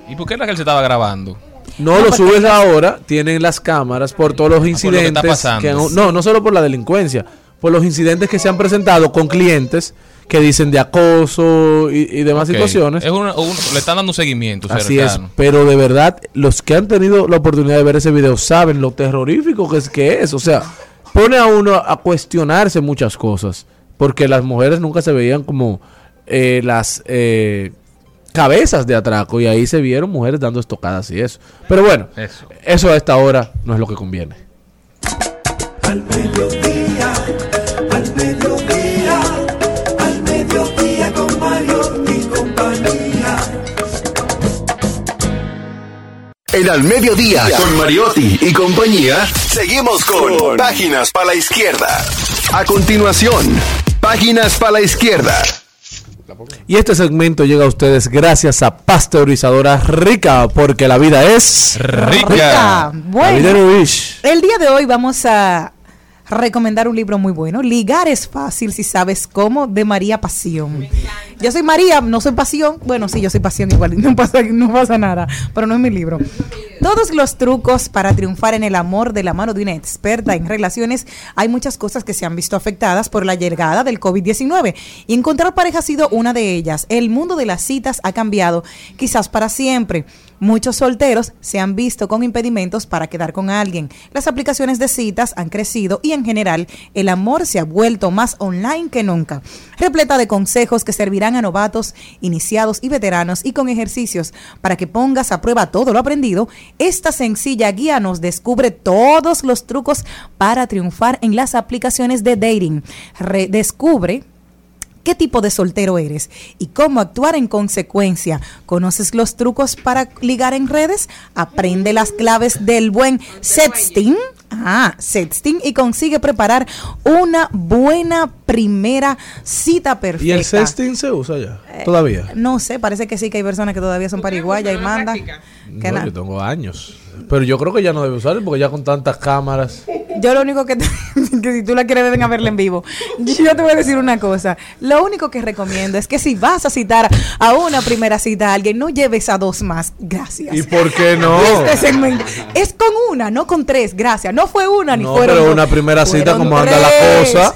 ¿Y por qué era que él se estaba grabando? No, lo subes ahora, tienen las cámaras por todos los Ah, por lo que está incidentes. pasando. que no, no solo por la delincuencia, por los incidentes que se han presentado con clientes que dicen de acoso y, y demás situaciones. Es una- un- le están dando seguimiento Así es, pero de verdad, los que han tenido la oportunidad de ver ese video saben lo terrorífico que es que es. O sea, pone a uno a cuestionarse muchas cosas, porque las mujeres nunca se veían como eh, las eh, cabezas de atraco y ahí se vieron mujeres dando estocadas y eso. Pero bueno, Eso. eso a esta hora no es lo que conviene. Al En Al Mediodía, con Mariotti y compañía, seguimos con Páginas para la Izquierda. A continuación, Páginas para la izquierda. Y este segmento llega a ustedes gracias a Pasteurizadora Rica, porque la vida es Rica. Rica. La vida Bueno, el día de hoy vamos a recomendar un libro muy bueno. Ligar es fácil si sabes cómo, de María Pasión. Yo soy María, no soy Pasión. Bueno, sí, yo soy Pasión igual, [laughs] no pasa, no pasa nada, pero no es mi libro. Todos los trucos para triunfar en el amor de la mano de una experta en relaciones, hay muchas cosas que se han visto afectadas por la llegada del COVID-19 y encontrar pareja ha sido una de ellas. El mundo de las citas ha cambiado, quizás para siempre. Muchos solteros se han visto con impedimentos para quedar con alguien. Las aplicaciones de citas han crecido y en general el amor se ha vuelto más online que nunca. Repleta de consejos que servirán a novatos, iniciados y veteranos y con ejercicios para que pongas a prueba todo lo aprendido, esta sencilla guía nos descubre todos los trucos para triunfar en las aplicaciones de dating. Redescubre qué tipo de soltero eres y cómo actuar en consecuencia. ¿Conoces los trucos para ligar en redes? Aprende las claves del buen sexting. Ah, sexting y consigue preparar una buena primera cita perfecta. ¿Y el sexting se usa ya? ¿Todavía? No sé, parece que sí que hay personas que todavía son pariguayas y mandan. que No, yo tengo años. Pero yo creo que ya no debe usarlo porque ya con tantas cámaras. Yo lo único que, te- [laughs] que si tú la quieres ven a verla en vivo. Yo te voy a decir una cosa. Lo único que recomiendo es que si vas a citar a una primera cita a alguien, no lleves a dos más. Gracias. ¿Y por qué no? [laughs] Este es con una, no con tres. Gracias. No fue una ni No, fueron pero una primera cita, como anda la cosa.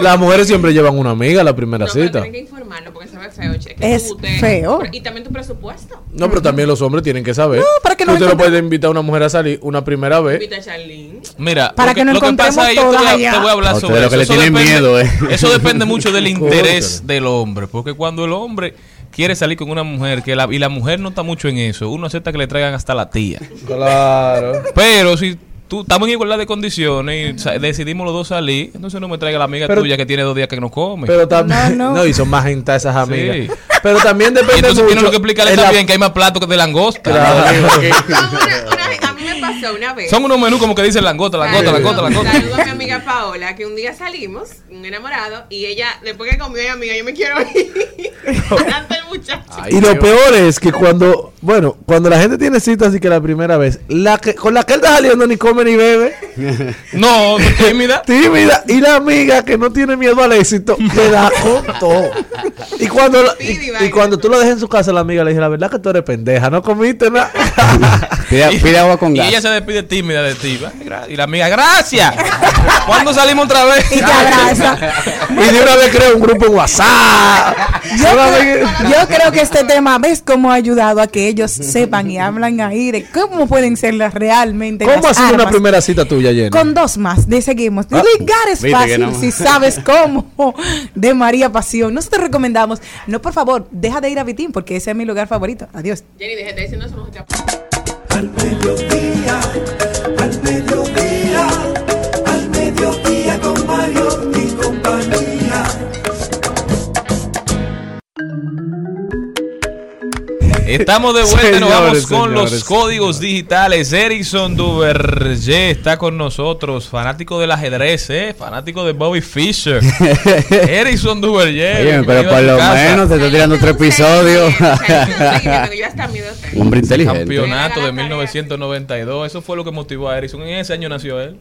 Las mujeres siempre llevan una amiga a la primera No, pero cita. tienen que informarlo porque se ve feo, che. que Es feo. Y también tu presupuesto. No, pero también los hombres tienen que saber. No, para que que no usted no puede invitar a una mujer a salir una primera vez. Invita a Charlene. Mira, Para lo que nos lo que pasa encontremos es, yo te voy, a, todas allá. te voy a hablar A sobre lo eso. que le Eso tienen depende- miedo, eh. [laughs] Eso depende mucho del [laughs] interés del hombre, porque cuando el hombre quiere salir con una mujer que la, y la mujer no está mucho en eso, uno acepta que le traigan hasta la tía. Claro. Pero si tú estamos en igualdad de condiciones y sa- decidimos los dos salir, entonces no me traiga la amiga Pero- tuya que tiene dos días que no come. Pero también. No, No, [laughs] no. y son más gente esas amigas. Sí. Pero también y depende entonces mucho. tienes que explicarle en la- también que hay más platos que de langosta. Claro. [laughs] Una- una- pasó una vez. Son unos menús como que dicen langosta, langosta, langosta, langosta. Saludo a mi amiga Paola, que un día salimos, un enamorado, y ella, después que comió, ella, amiga, yo me quiero ir. [laughs] [laughs] Muchacho. Ay, Y lo Dios. peor es que cuando, bueno, cuando la gente tiene citas así que la primera vez, la que con la que él está saliendo ni come ni bebe, [laughs] No, tímida. tímida, y la amiga que no tiene miedo al éxito, le da con todo. Y cuando, la- y, cuando tú lo dejas en su casa, la amiga le dice, la verdad que tú eres pendeja, no comiste nada. Pide, pide agua con Y gas. Ella se despide tímida de ti. Y la amiga, gracias. [laughs] ¿Cuándo salimos otra vez? Y te abraza. [laughs] y de una vez crea un grupo en WhatsApp. Yo, creo- yo creo que este tema, ¿ves cómo ha ayudado a que ellos sepan y hablan ahí de cómo pueden ser las realmente ¿Cómo ha las sido una primera cita tuya, Jenny? Con dos más, de seguimos. Ah, Ligar es fácil no. si sabes cómo. De María Pasión. Nosotros recomendamos, no por favor, deja de ir a Vitín porque ese es mi lugar favorito. Adiós. Jenny, déjate diciendo eso, no se te Al mediodía, Mario y compañía. Estamos de vuelta, nos vamos Señores, con los señores. códigos digitales. Erickson Duverger está con nosotros, fanático del ajedrez, ¿eh? fanático de Bobby Fischer. [laughs] Erickson Duverger. Oye, pero por lo casa. menos te está tirando miedo [laughs] tengo. Hombre inteligente. Campeonato de Mira la tarea. 1992. Eso fue lo que motivó a Erickson. En ese año nació él.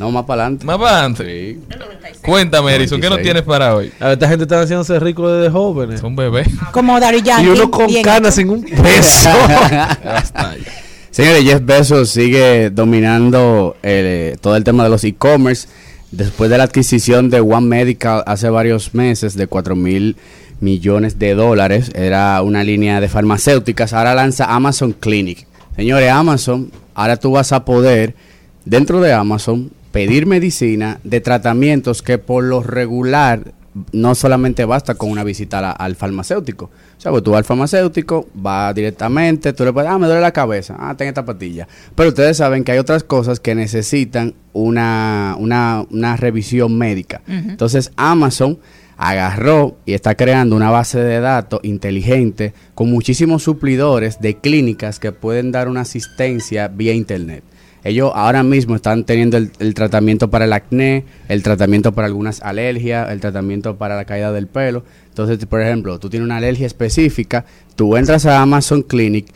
No, más para adelante. Más para adelante. Sí. Cuéntame, Erickson, ¿qué nos 96. tienes para hoy? A ver, esta gente está haciéndose rico desde jóvenes. Un bebé. Como Dari Yankee. Y uno con bien canas sin un peso. [laughs] Señores, Jeff Bezos sigue dominando eh, todo el tema de los e-commerce. Después de la adquisición de One Medical hace varios meses de 4 mil millones de dólares, era una línea de farmacéuticas. Ahora lanza Amazon Clinic. Señores, Amazon, ahora tú vas a poder, dentro de Amazon, pedir medicina de tratamientos que por lo regular no solamente basta con una visita la- al farmacéutico. O sea, pues tú vas al farmacéutico, vas directamente, tú le puedes, ah, me duele la cabeza, ah, ten esta pastilla. Pero ustedes saben que hay otras cosas que necesitan una, una, una revisión médica. Entonces, Amazon agarró y está creando una base de datos inteligente con muchísimos suplidores de clínicas que pueden dar una asistencia vía internet. Ellos ahora mismo están teniendo el, el tratamiento para el acné, el tratamiento para algunas alergias, el tratamiento para la caída del pelo. Entonces, por ejemplo, tú tienes una alergia específica, tú entras a Amazon Clinic,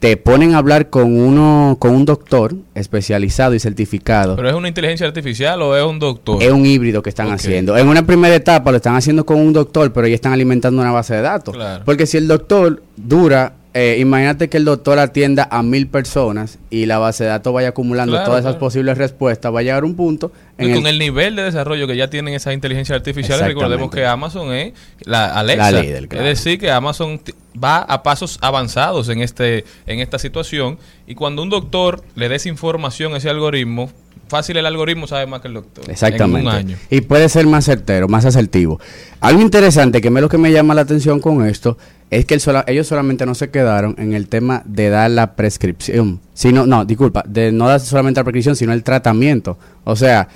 te ponen a hablar con uno, con un doctor especializado y certificado. ¿Pero es una inteligencia artificial o es un doctor? Es un híbrido que están haciendo. En una primera etapa lo están haciendo con un doctor, pero ya están alimentando una base de datos. Claro. Porque si el doctor dura, eh, imagínate que el doctor atienda a mil personas y la base de datos vaya acumulando Claro, todas esas posibles respuestas, va a llegar un punto Y en con el, el nivel de desarrollo que ya tienen esas inteligencias artificiales, recordemos que Amazon es la Alexa. La líder, claro. Es decir, que Amazon va a pasos avanzados en este en esta situación y cuando un doctor le dé esa información a ese algoritmo, fácil el algoritmo sabe más que el doctor. Exactamente. En un año. Y puede ser más certero, más asertivo. Algo interesante que me lo que me llama la atención con esto es que ellos solamente no se quedaron en el tema de dar la prescripción, sino no, disculpa, de no dar solamente la prescripción, sino el tratamiento. O sea,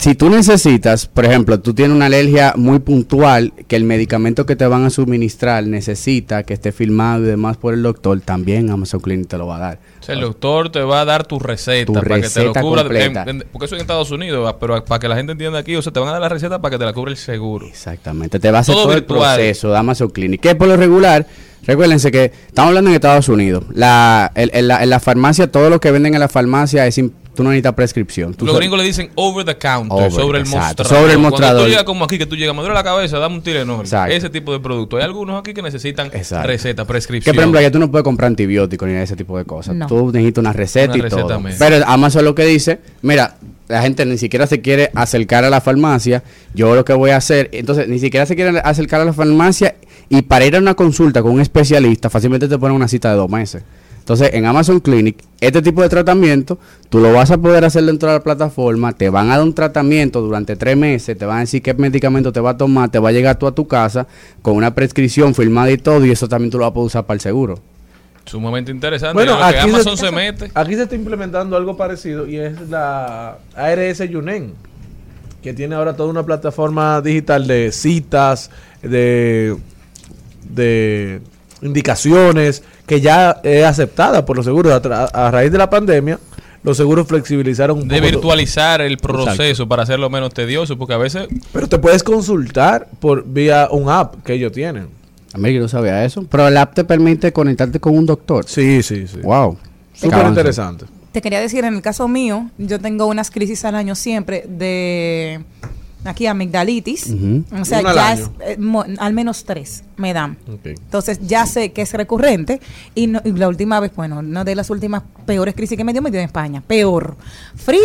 si tú necesitas, por ejemplo, tú tienes una alergia muy puntual que el medicamento que te van a suministrar necesita que esté filmado y demás por el doctor, también Amazon Clinic te lo va a dar. O sea, el doctor te va a dar tu receta Tu para que te lo receta cubra. completa. en- en- porque eso es en Estados Unidos, pero para que la gente entienda aquí, o sea, te van a dar la receta para que te la cubra el seguro. Exactamente, te va a hacer Todo todo, el proceso de Amazon Clinic. Que por lo regular, recuérdense que estamos hablando en Estados Unidos. La, en, la, en la farmacia, todo lo que venden en la farmacia es tú no necesitas prescripción. Tú Los gringos le dicen over the counter, Over, sobre el exacto, mostrador. sobre el Cuando mostrador. tú llegas como aquí, que tú llegas, me duele la cabeza, dame un Tylenol. Exacto. Ese tipo de producto. Hay algunos aquí que necesitan Exacto. receta, que prescripción. por ejemplo, ya tú no puedes comprar antibióticos ni ese tipo de cosas. No. Tú necesitas una receta Una y receta todo. médica. Pero Amazon lo que dice, mira, la gente ni siquiera se quiere acercar a la farmacia. Yo lo que voy a hacer, entonces ni siquiera se quiere acercar a la farmacia y para ir a una consulta con un especialista, fácilmente te ponen una cita de dos meses. Entonces, en Amazon Clinic, este tipo de tratamiento, tú lo vas a poder hacer dentro de la plataforma, te van a dar un tratamiento durante tres meses, te van a decir qué medicamento te va a tomar, te va a llegar tú a tu casa con una prescripción firmada y todo, y eso también tú lo vas a poder usar para el seguro. Sumamente interesante. Bueno, aquí Amazon se- se, mete. Aquí se está implementando algo parecido y es la ARS Yunen, que tiene ahora toda una plataforma digital de citas, de, de indicaciones, que ya es aceptada por los seguros. A, tra- a raíz de la pandemia, los seguros flexibilizaron un De poco. virtualizar el proceso para hacerlo menos tedioso, porque a veces Pero te puedes consultar por vía un app que ellos tienen. A mí que no sabía eso. Pero el app te permite conectarte con un doctor. Sí, sí, sí. Wow. Súper interesante. Te quería decir, en el caso mío, yo tengo unas crisis al año siempre de aquí amigdalitis. Ujú. O sea, ya es, eh, mo- al menos tres me dan. Entonces ya sé que es recurrente y, no- y la última vez, bueno, una de las últimas peores crisis que me dio me dio en España. Peor. Frío.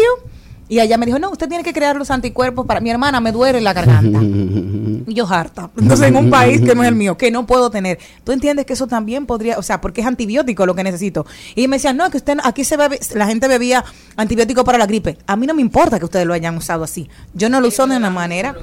Y allá me dijo, no, usted tiene que crear los anticuerpos para mi hermana, me duele la garganta. y [laughs] yo harta. Entonces en un país que no es el mío, que no puedo tener. Tú entiendes que eso también podría, o sea, porque es antibiótico lo que necesito. Y me decían, no, que usted, aquí se bebe, la gente bebía antibiótico para la gripe. A mí no me importa que ustedes lo hayan usado así. Yo no lo uso de una manera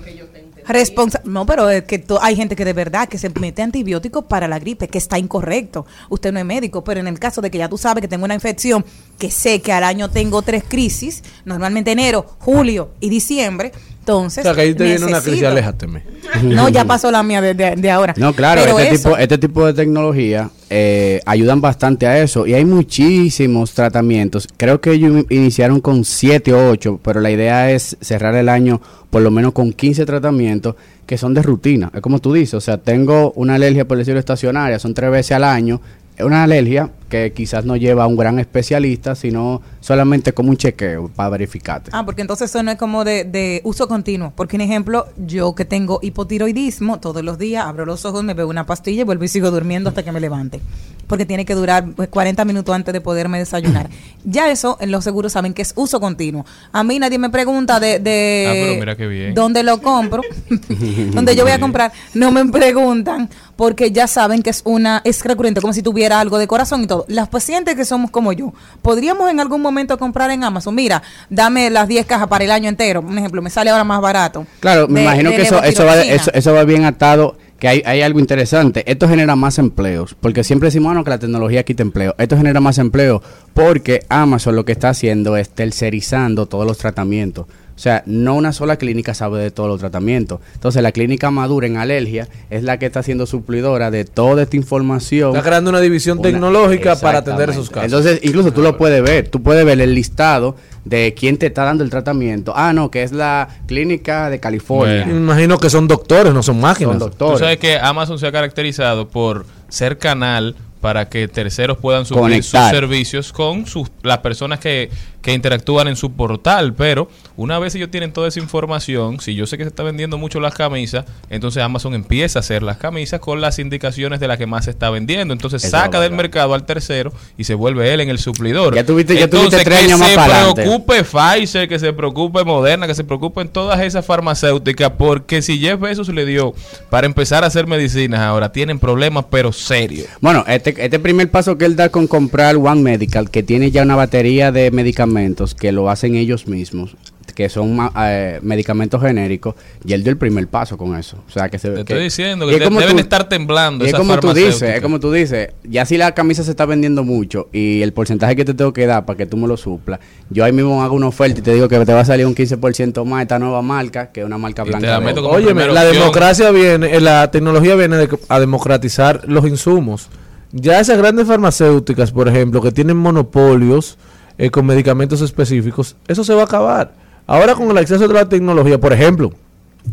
Responsa no, pero es que hay gente que de verdad que se mete antibióticos para la gripe, que está incorrecto. Usted no es médico, pero en el caso de que ya tú sabes que tengo una infección, que sé que al año tengo tres crisis, normalmente enero, julio y diciembre, O entonces. sea, que ahí te viene una crisis, aléjateme. [laughs] No, ya pasó la mía de, de- de ahora. No, claro, Pero este eso- tipo, este tipo de tecnología eh, ayudan bastante a eso. Y hay muchísimos tratamientos. Creo que ellos in- iniciaron con 7 o 8, pero la idea es cerrar el año por lo menos con 15 tratamientos que son de rutina. Es como tú dices, o sea, tengo una alergia, por decirlo estacionaria, son tres veces al año. Es una alergia que quizás no lleva a un gran especialista, sino solamente como un chequeo para verificarte. Ah, porque entonces eso no es como de, de uso continuo. Porque, un ejemplo, yo que tengo hipotiroidismo, todos los días abro los ojos, me bebo una pastilla y vuelvo y sigo durmiendo hasta que me levante. Porque tiene que durar pues, 40 minutos antes de poderme desayunar. [clears throat] ya eso, en los seguros saben que es uso continuo. A mí nadie me pregunta de, de Ah, pero mira qué bien. dónde lo compro, [laughs] dónde yo voy a comprar. No me preguntan porque ya saben que es una es recurrente, como si tuviera algo de corazón y todo. Las pacientes que somos como yo, podríamos en algún momento comprar en Amazon. Mira, dame las 10 cajas para el año entero. Un ejemplo, me sale ahora más barato. Claro, me De- imagino de que eso, eso, va, eso, eso va bien atado, que hay, hay algo interesante. Esto genera más empleos, porque siempre decimos bueno, que la tecnología quita empleo. Esto genera más empleo porque Amazon lo que está haciendo es tercerizando todos los tratamientos. O sea, no una sola clínica sabe de todos los tratamientos. Entonces, la clínica madura en alergia es la que está siendo suplidora de toda esta información. Está creando una división Una- tecnológica para atender esos casos. Entonces, incluso tú lo puedes ver. Tú puedes ver el listado de quién te está dando el tratamiento. Ah, no, que es la clínica de California. Me imagino que son doctores, no son máquinas. Son Tú doctores. sabes que Amazon se ha caracterizado por ser canal para que terceros puedan suplir Conectar. sus servicios con sus, las personas que, que interactúan en su portal. Pero una vez ellos tienen toda esa información, si yo sé que se está vendiendo mucho las camisas, entonces Amazon empieza a hacer las camisas con las indicaciones de la que más se está vendiendo. Entonces Eso saca del mercado al tercero y se vuelve él en el suplidor. Ya tuviste- ya entonces, tuviste tres que años más se preocupe Pfizer, que se preocupe Moderna, que se preocupen todas esas farmacéuticas, porque si Jeff Bezos le dio para empezar a hacer medicinas ahora, tienen problemas pero serios. Bueno, este, este primer paso que él da con comprar One Medical, que tiene ya una batería de medicamentos que lo hacen ellos mismos, que son eh, medicamentos genéricos, y él dio el primer paso con eso. O sea, que se Te que- estoy diciendo que es de- como deben tú- estar temblando y es como tú dices, es como tú dices, ya si la camisa se está vendiendo mucho y el porcentaje que te tengo que dar para que tú me lo suplas, yo ahí mismo hago una oferta y te digo que te va a salir un 15% más esta nueva marca, que es una marca blanca. la Óyeme, primera la opción. democracia viene, eh, la tecnología viene de- a democratizar los insumos. Ya esas grandes farmacéuticas, por ejemplo, que tienen monopolios eh, con medicamentos específicos, eso se va a acabar. Ahora con el acceso de la tecnología, por ejemplo,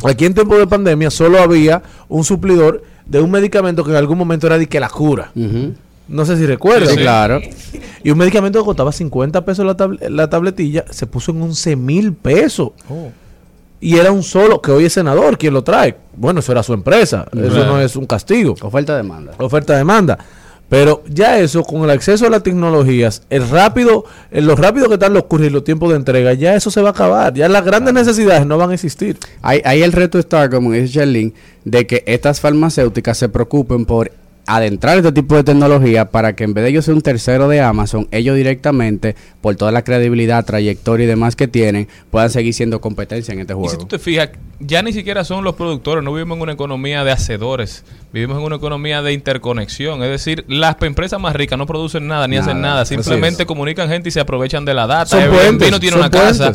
aquí en tiempo de pandemia solo había un suplidor de un medicamento que en algún momento era de que la cura. No sé si recuerdan. Sí, claro. [laughs] Y un medicamento que costaba 50 pesos la, tab- la tabletilla, se puso en 11 mil pesos. Oh. Y era un solo, que hoy es senador quien lo trae. Bueno, eso era su empresa. Eso no es un castigo. Oferta-demanda. Oferta-demanda. Pero ya eso, con el acceso a las tecnologías, el rápido, en lo rápido que están los cursos y los tiempos de entrega, ya eso se va a acabar. Ya las grandes necesidades no van a existir. Ahí, ahí el reto está, como dice Sherlyn, de que estas farmacéuticas se preocupen por adentrar este tipo de tecnología para que en vez de ellos ser un tercero de Amazon, ellos directamente, por toda la credibilidad, trayectoria y demás que tienen, puedan seguir siendo competencia en este Y juego. si tú te fijas, ya ni siquiera son los productores, no vivimos en una economía de hacedores, vivimos en una economía de interconexión. Es decir, las empresas más ricas no producen nada ni hacen Nada, simplemente comunican gente y se aprovechan de la data. Son puentes, no tiene son una casa.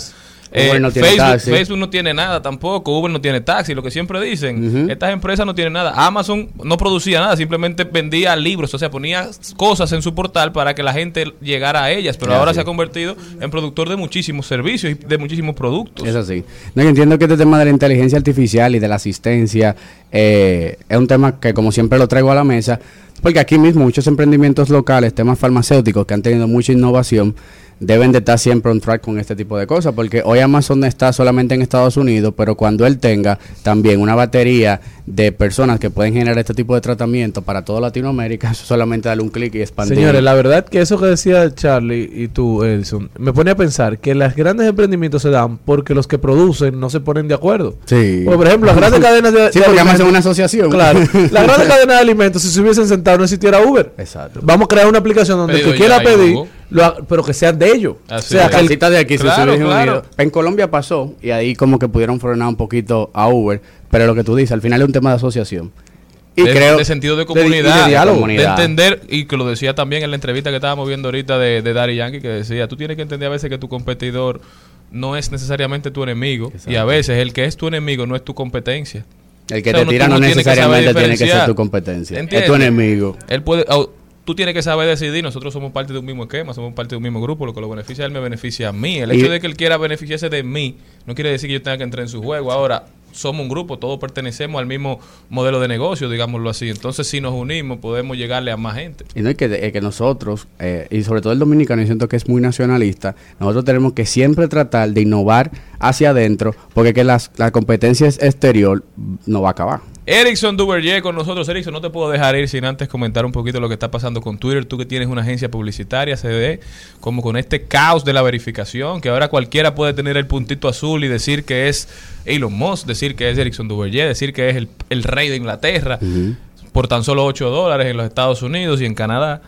Eh, Uber no tiene Facebook, taxi. Facebook no tiene nada tampoco, Uber no tiene taxi, lo que siempre dicen. Estas empresas no tienen nada. Amazon no producía nada, simplemente vendía libros, o sea, ponía cosas en su portal para que la gente llegara a ellas, pero Es ahora así. se ha convertido en productor de muchísimos servicios y de muchísimos productos. Es así. No, yo entiendo que este tema de la inteligencia artificial y de la asistencia eh, es un tema que como siempre lo traigo a la mesa, porque aquí mismo muchos emprendimientos locales, temas farmacéuticos que han tenido mucha innovación, deben de estar siempre on track con este tipo de cosas, porque hoy Amazon está solamente en Estados Unidos, pero cuando él tenga también una batería de personas que pueden generar este tipo de tratamiento para toda Latinoamérica, [laughs] eso solamente darle un clic y expandir. Señores, la verdad que eso que decía Charlie y tú, Edison, me pone a pensar que los grandes emprendimientos se dan porque los que producen no se ponen de acuerdo. Sí. Porque, por ejemplo, las grandes [laughs] cadenas de, Sí, de porque Amazon es una asociación. Claro, [laughs] las grandes cadenas de alimentos, si se hubiesen sentado, no existiera Uber. Exacto. Vamos a crear una aplicación donde el que quiera pedir, Hugo. Lo pero que sean de ellos. Así o sea, es. que el- Casita de aquí, Claro, se claro. unido. En Colombia pasó y ahí como que pudieron frenar un poquito a Uber, pero lo que tú dices, al final es un tema de asociación. Y de, creo de sentido de y de comunidad, de, diálogo. entender, y que lo decía también en la entrevista que estábamos viendo ahorita de, de Daddy Yankee, que decía, tú tienes que entender a veces que tu competidor no es necesariamente tu enemigo, y a veces el que es tu enemigo no es tu competencia. el que O sea, te tira no tiene que saber necesariamente tiene que ser tu competencia, es tu enemigo. Él puede, tú tienes que saber decidir, nosotros somos parte de un mismo esquema, somos parte de un mismo grupo, lo que lo beneficia a él me beneficia a mí. El Y- hecho de que él quiera beneficiarse de mí no quiere decir que yo tenga que entrar en su juego. Ahora, somos un grupo, todos pertenecemos al mismo modelo de negocio, digámoslo así. Entonces, si nos unimos, podemos llegarle a más gente. Y no es que, eh, que nosotros, eh, y sobre todo el dominicano, yo siento que es muy nacionalista, nosotros tenemos que siempre tratar de innovar hacia adentro, porque que las- la competencia es exterior no va a acabar. Erickson Duverger con nosotros. Erickson, no te puedo dejar ir sin antes comentar un poquito lo que está pasando con Twitter. Tú que tienes una agencia publicitaria, CD, como con este caos de la verificación, que ahora cualquiera puede tener el puntito azul y decir que es Elon Musk, decir que es Erickson Duverger, decir que es el, el rey de Inglaterra, por tan solo 8 dólares en los Estados Unidos y en Canadá.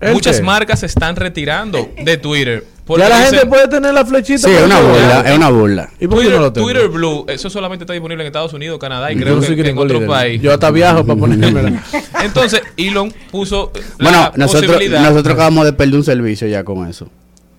¿El Muchas qué? marcas se están retirando de Twitter. porque ya la dicen- gente puede tener la flechita. Sí, es por una burla, es una burla. ¿Y por qué Twitter, no lo tengo? Twitter Blue, eso solamente está disponible en Estados Unidos, Canadá y creo no que, en otro líder. país. Yo hasta viajo para [laughs] ponérmela. Entonces, Elon puso Bueno, la nosotros, posibilidad. nosotros acabamos de perder un servicio ya con eso.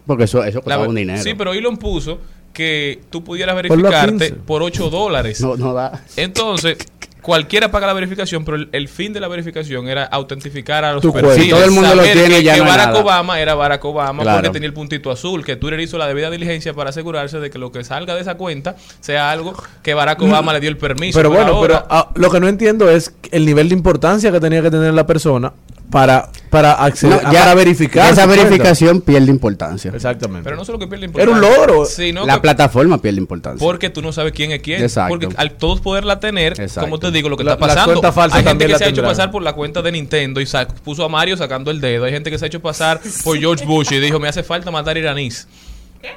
Porque eso, eso la- costaba un dinero. Sí, pero Elon puso que tú pudieras verificarte 15. por 8 dólares. No, no da. Entonces, cualquiera paga la verificación, pero el, el fin de la verificación era autentificar a los Tu perfiles. cuenta. Todo el mundo lo tiene, que, ya que no hay Barack nada. Obama era Barack Obama Claro. porque tenía el puntito azul, que Twitter hizo la debida diligencia para asegurarse de que lo que salga de esa cuenta sea algo que Barack Obama le dio el permiso. Pero bueno, ahora- pero ah, lo que no entiendo es el nivel de importancia que tenía que tener la persona para, para acceder, No, a- para verificar. Esa su cuenta. verificación pierde importancia. Exactamente. Pero no solo que pierde Era un importancia. logro. sino La que- plataforma pierde importancia. Porque tú no sabes quién es quién. Exacto. Porque al todos poderla tener, Exacto. como te digo, lo que La- está pasando. Hay gente que se ha hecho pasar por la cuenta de Nintendo y puso a Mario sacando el dedo. Hay gente que se ha hecho pasar por [laughs] George Bush y dijo, me hace falta matar iraníes.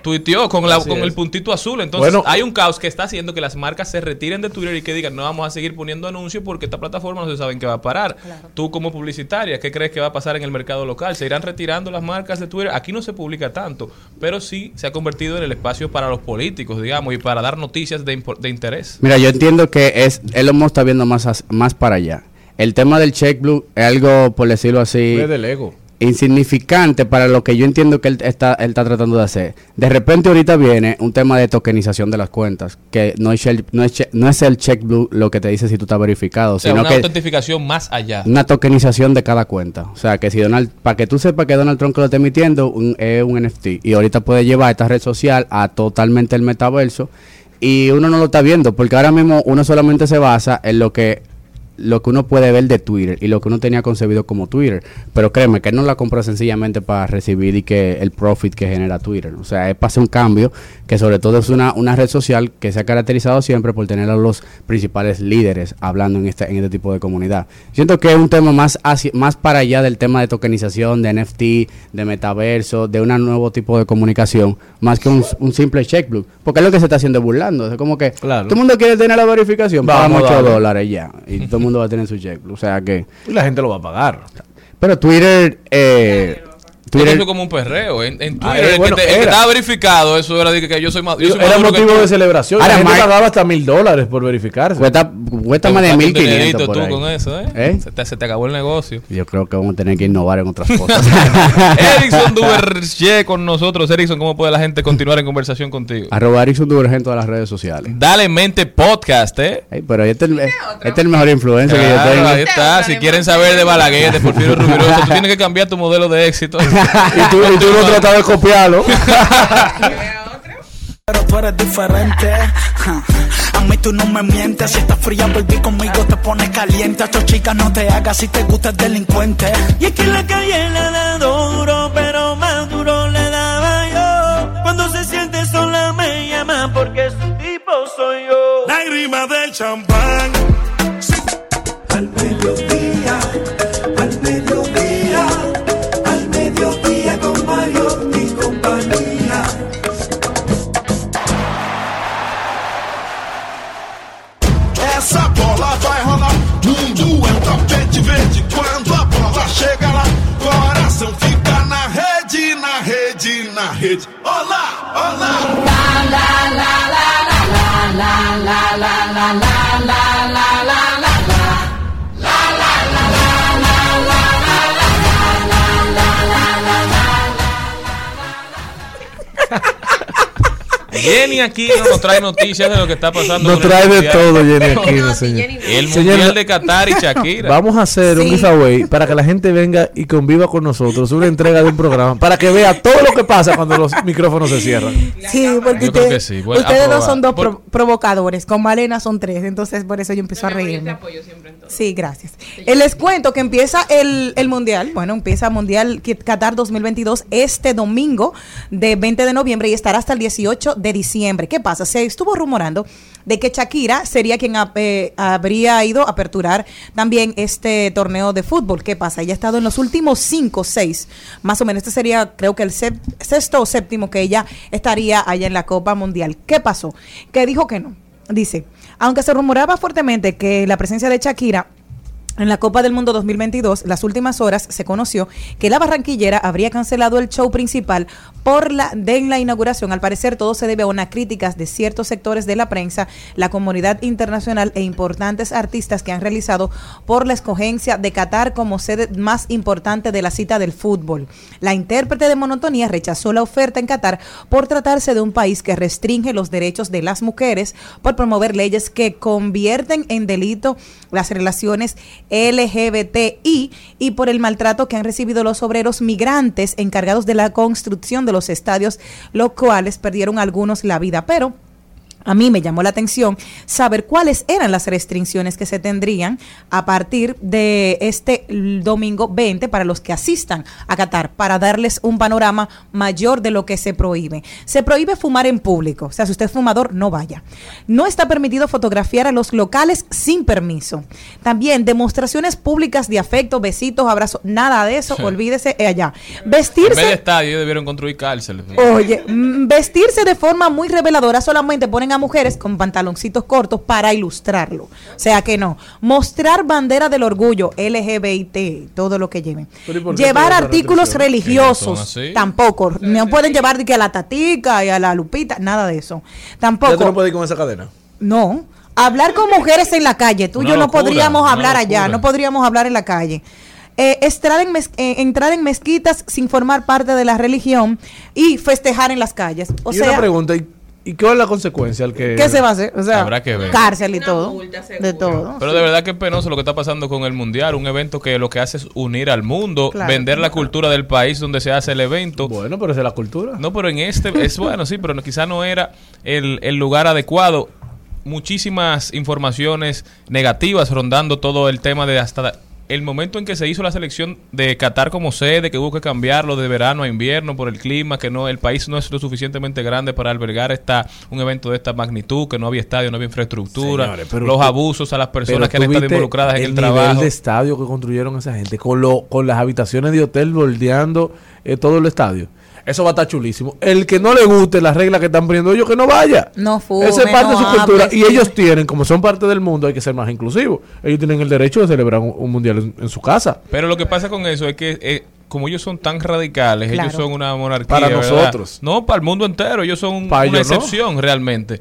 Tuiteó con, la, con el puntito azul. Entonces, Bueno. hay un caos que está haciendo que las marcas se retiren de Twitter y que digan, no vamos a seguir poniendo anuncios porque esta plataforma no se sabe en qué va a parar. Tú, como publicitaria, ¿qué crees que va a pasar en el mercado local? ¿Se irán retirando las marcas de Twitter? Aquí no se publica tanto, pero sí se ha convertido en el espacio para los políticos, digamos, y para dar noticias de, interés. Mira, yo entiendo que es Elon Musk está viendo más, más para allá. El tema del check blue es algo, por decirlo así, Es del ego. Insignificante para lo que yo entiendo que él está, él está tratando de hacer. De repente ahorita viene un tema de tokenización de las cuentas, que no es, el- no es, no es el check blue lo que te dice si tú estás verificado, O sea, sino una que autentificación más allá. una tokenización de cada cuenta. O sea, que si Donald, para que tú sepas que Donald Trump que lo está emitiendo un- es un NFT y ahorita puede llevar esta red social a totalmente el metaverso y uno no lo está viendo porque ahora mismo uno solamente se basa en lo que lo que uno puede ver de Twitter y lo que uno tenía concebido como Twitter. Pero créeme que él no la compra sencillamente para recibir y que el profit que genera Twitter. O sea, es para hacer un cambio que sobre todo es una, una red social que se ha caracterizado siempre por tener a los principales líderes hablando en este, en este tipo de comunidad. Siento que es un tema más, hacia- más para allá del tema de tokenización, de NFT, de metaverso, de un nuevo tipo de comunicación, más que un, un simple checkbook. Porque es lo que se está haciendo burlando. Es como que Claro. todo el mundo quiere tener la verificación, Vamos, pagamos 8 dale. dólares ya. Y todo el mundo va a tener su checkbook. O sea que... Y la gente lo va a pagar. Pero Twitter... Eh, Twitter Twitter es como un perreo. En, en Ah, Twitter, eh, el, bueno, que te- el que estaba verificado, eso era de que, que yo soy más. Yo soy más Era motivo tú. de celebración. Ahora, la gente Mike- pagaba hasta mil dólares por verificarse. cuesta, más de buscaste un 1500 dinerito por tú ahí. con eso, ¿eh? ¿Eh? Se, te, se te acabó el negocio. Yo creo que vamos a tener que innovar en otras cosas. [laughs] [laughs] Erickson Duverger con nosotros. Erickson, ¿cómo puede la gente continuar en conversación contigo? Arroba Erickson Duverger en todas las redes sociales. Dale mente podcast, ¿eh? Pero este, es el- este es el mejor influencer que yo tengo. ahí está. Si quieren saber de Balaguer, de Porfirio Rubiroso, tú tienes que cambiar tu modelo de éxito. [laughs] y tú, y tú no [laughs] tratas de copiarlo. [laughs] Pero tú eres diferente. A mí tú no me mientes. Si estás fría, baby, conmigo te pones caliente. A esta chica no te hagas si te gusta el delincuente. Y es que en la calle le da duro, Aquí no nos trae noticias de lo que está pasando. Nos trae de todo, Jenny [laughs] Aquino, sí, señor. El Señor, mundial de Qatar y Shakira. Vamos a hacer un Sí. giveaway para que la gente venga y conviva con nosotros, una entrega de un programa, para que vea todo lo que pasa cuando los micrófonos se cierran. Sí, porque Yo creo usted- que sí. Bueno, ustedes aprobar. dos son dos Por- provocadores, con Malena son tres, entonces por eso yo empiezo a No, reírme. apoyo siempre en todo. Sí, gracias. Eh, les cuento que empieza el, el Mundial, bueno, empieza Mundial Qat- Qatar 2022 este domingo de 20 de noviembre y estará hasta el 18 de diciembre. ¿Qué pasa? Se estuvo rumorando de que Shakira sería quien eh, habría ido a aperturar también este torneo de fútbol. ¿Qué pasa? Ella ha estado en los últimos cinco, seis, más o menos. Este sería, creo que el sexto o séptimo que ella estaría allá en la Copa Mundial. ¿Qué pasó? Que dijo que no. Dice, aunque se rumoraba fuertemente que la presencia de Shakira En la Copa del Mundo 2022, las últimas horas se conoció que la barranquillera habría cancelado el show principal por la de la inauguración. Al parecer, todo se debe a unas críticas de ciertos sectores de la prensa, la comunidad internacional e importantes artistas que han realizado por la escogencia de Qatar como sede más importante de la cita del fútbol. La intérprete de monotonía rechazó la oferta en Qatar por tratarse de un país que restringe los derechos de las mujeres, por promover leyes que convierten en delito las relaciones LGBTI y por el maltrato que han recibido los obreros migrantes encargados de la construcción de los estadios, los cuales perdieron algunos la vida. Pero a mí me llamó la atención saber cuáles eran las restricciones que se tendrían a partir de este domingo 20 para los que asistan a Qatar, para darles un panorama mayor de lo que se prohíbe. Se prohíbe fumar en público, o sea, si usted es fumador, no vaya. No está permitido fotografiar a los locales sin permiso. También demostraciones públicas de afecto, besitos, abrazos, nada de eso, olvídese eh, allá. En vez de Vestirse estadio debieron construir cárceles. Oye, mm, vestirse de forma muy reveladora solamente ponen a mujeres con pantaloncitos cortos para ilustrarlo. O sea que no. Mostrar bandera del orgullo, LGBT, todo lo que lleven. Pero ¿y por qué Llevar artículos religiosos, tampoco. No pueden llevar que a la tatica y a la lupita, nada de eso. Ya tú no Tampoco. puedes ir con esa cadena. No. Hablar con mujeres en la calle. Tú y yo no locura, podríamos hablar allá, no podríamos hablar en la calle. Eh, en eh, entrar en mezquitas sin formar parte de la religión y festejar en las calles. O y sea, una pregunta, ¿y, y cuál es la consecuencia? Al que, ¿qué se va a hacer? O sea, Habrá que ver. cárcel y Una todo. de todo. Pero de verdad que es penoso lo que está pasando con el Mundial, un evento que lo que hace es unir al mundo, Claro. vender la cultura del país donde se hace el evento. Bueno, pero esa es la cultura. No, pero en este es bueno, sí, pero no- quizá no era el, el lugar adecuado. Muchísimas informaciones negativas rondando todo el tema de hasta el momento en que se hizo la selección de Qatar como sede, que hubo que cambiarlo de verano a invierno por el clima, que no el país no es lo suficientemente grande para albergar esta un evento de esta magnitud, que no había estadio, no había infraestructura, Señores, pero los tú- abusos a las personas que han estado involucradas en el, nivel trabajo. de estadio que construyeron esa gente, con, lo, con las habitaciones de hotel bordeando eh, todo el estadio. Eso va a estar chulísimo. El que no le guste las reglas que están poniendo ellos, que no vaya. No fume, Esa es parte de su cultura. hable, Y sí. ellos tienen, como son parte del mundo, hay que ser más inclusivos. Ellos tienen el derecho de celebrar un, un mundial en, en su casa. Pero lo que pasa con eso es que eh, como ellos son tan radicales, ellos son una monarquía. Para ¿verdad? nosotros. No, para el mundo entero. Ellos son Para una ellos no. excepción realmente.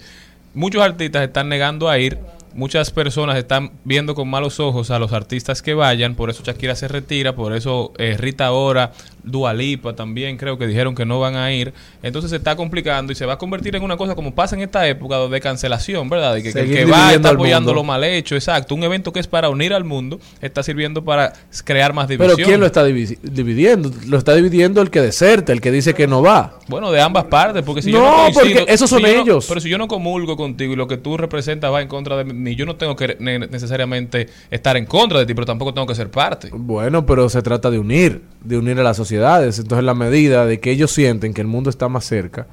Muchos artistas están negando a ir. Muchas personas están viendo con malos ojos a los artistas que vayan. Por eso Shakira se retira. Por eso eh, Rita Ora, Dualipa también creo que dijeron que no van a ir. Entonces se está complicando y se va a convertir en una cosa como pasa en esta época de cancelación, ¿verdad? De que, el que va está apoyando lo mal hecho. Exacto. Un evento que es para unir al mundo está sirviendo para crear más Pero división. ¿quién lo está divi- dividiendo? Lo está dividiendo el que deserta, el que dice que no va. Bueno, de ambas partes, porque si yo No, no coincido- porque esos son si yo no- ellos. pero si yo no comulgo contigo y lo que tú representas va en contra de mí, yo no tengo que ne- necesariamente estar en contra de ti, pero tampoco tengo que ser parte. Bueno, pero se trata de unir, de unir a las sociedades. Entonces, en la medida de que ellos sienten que el mundo está más cerca,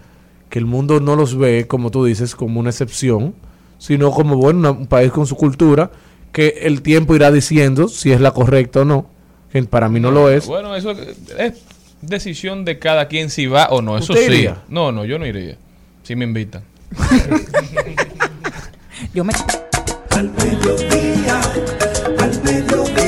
que el mundo no los ve, como tú dices, como una excepción, sino como, bueno, una- un país con su cultura, que el tiempo irá diciendo si es la correcta o no, que para mí no lo es. Bueno, eso es, es decisión de cada quien si va o no. Eso ¿Usted sí. iría? No, no, yo no iría. Si me invitan. [laughs] Yo me Al mediodía, al mediodía,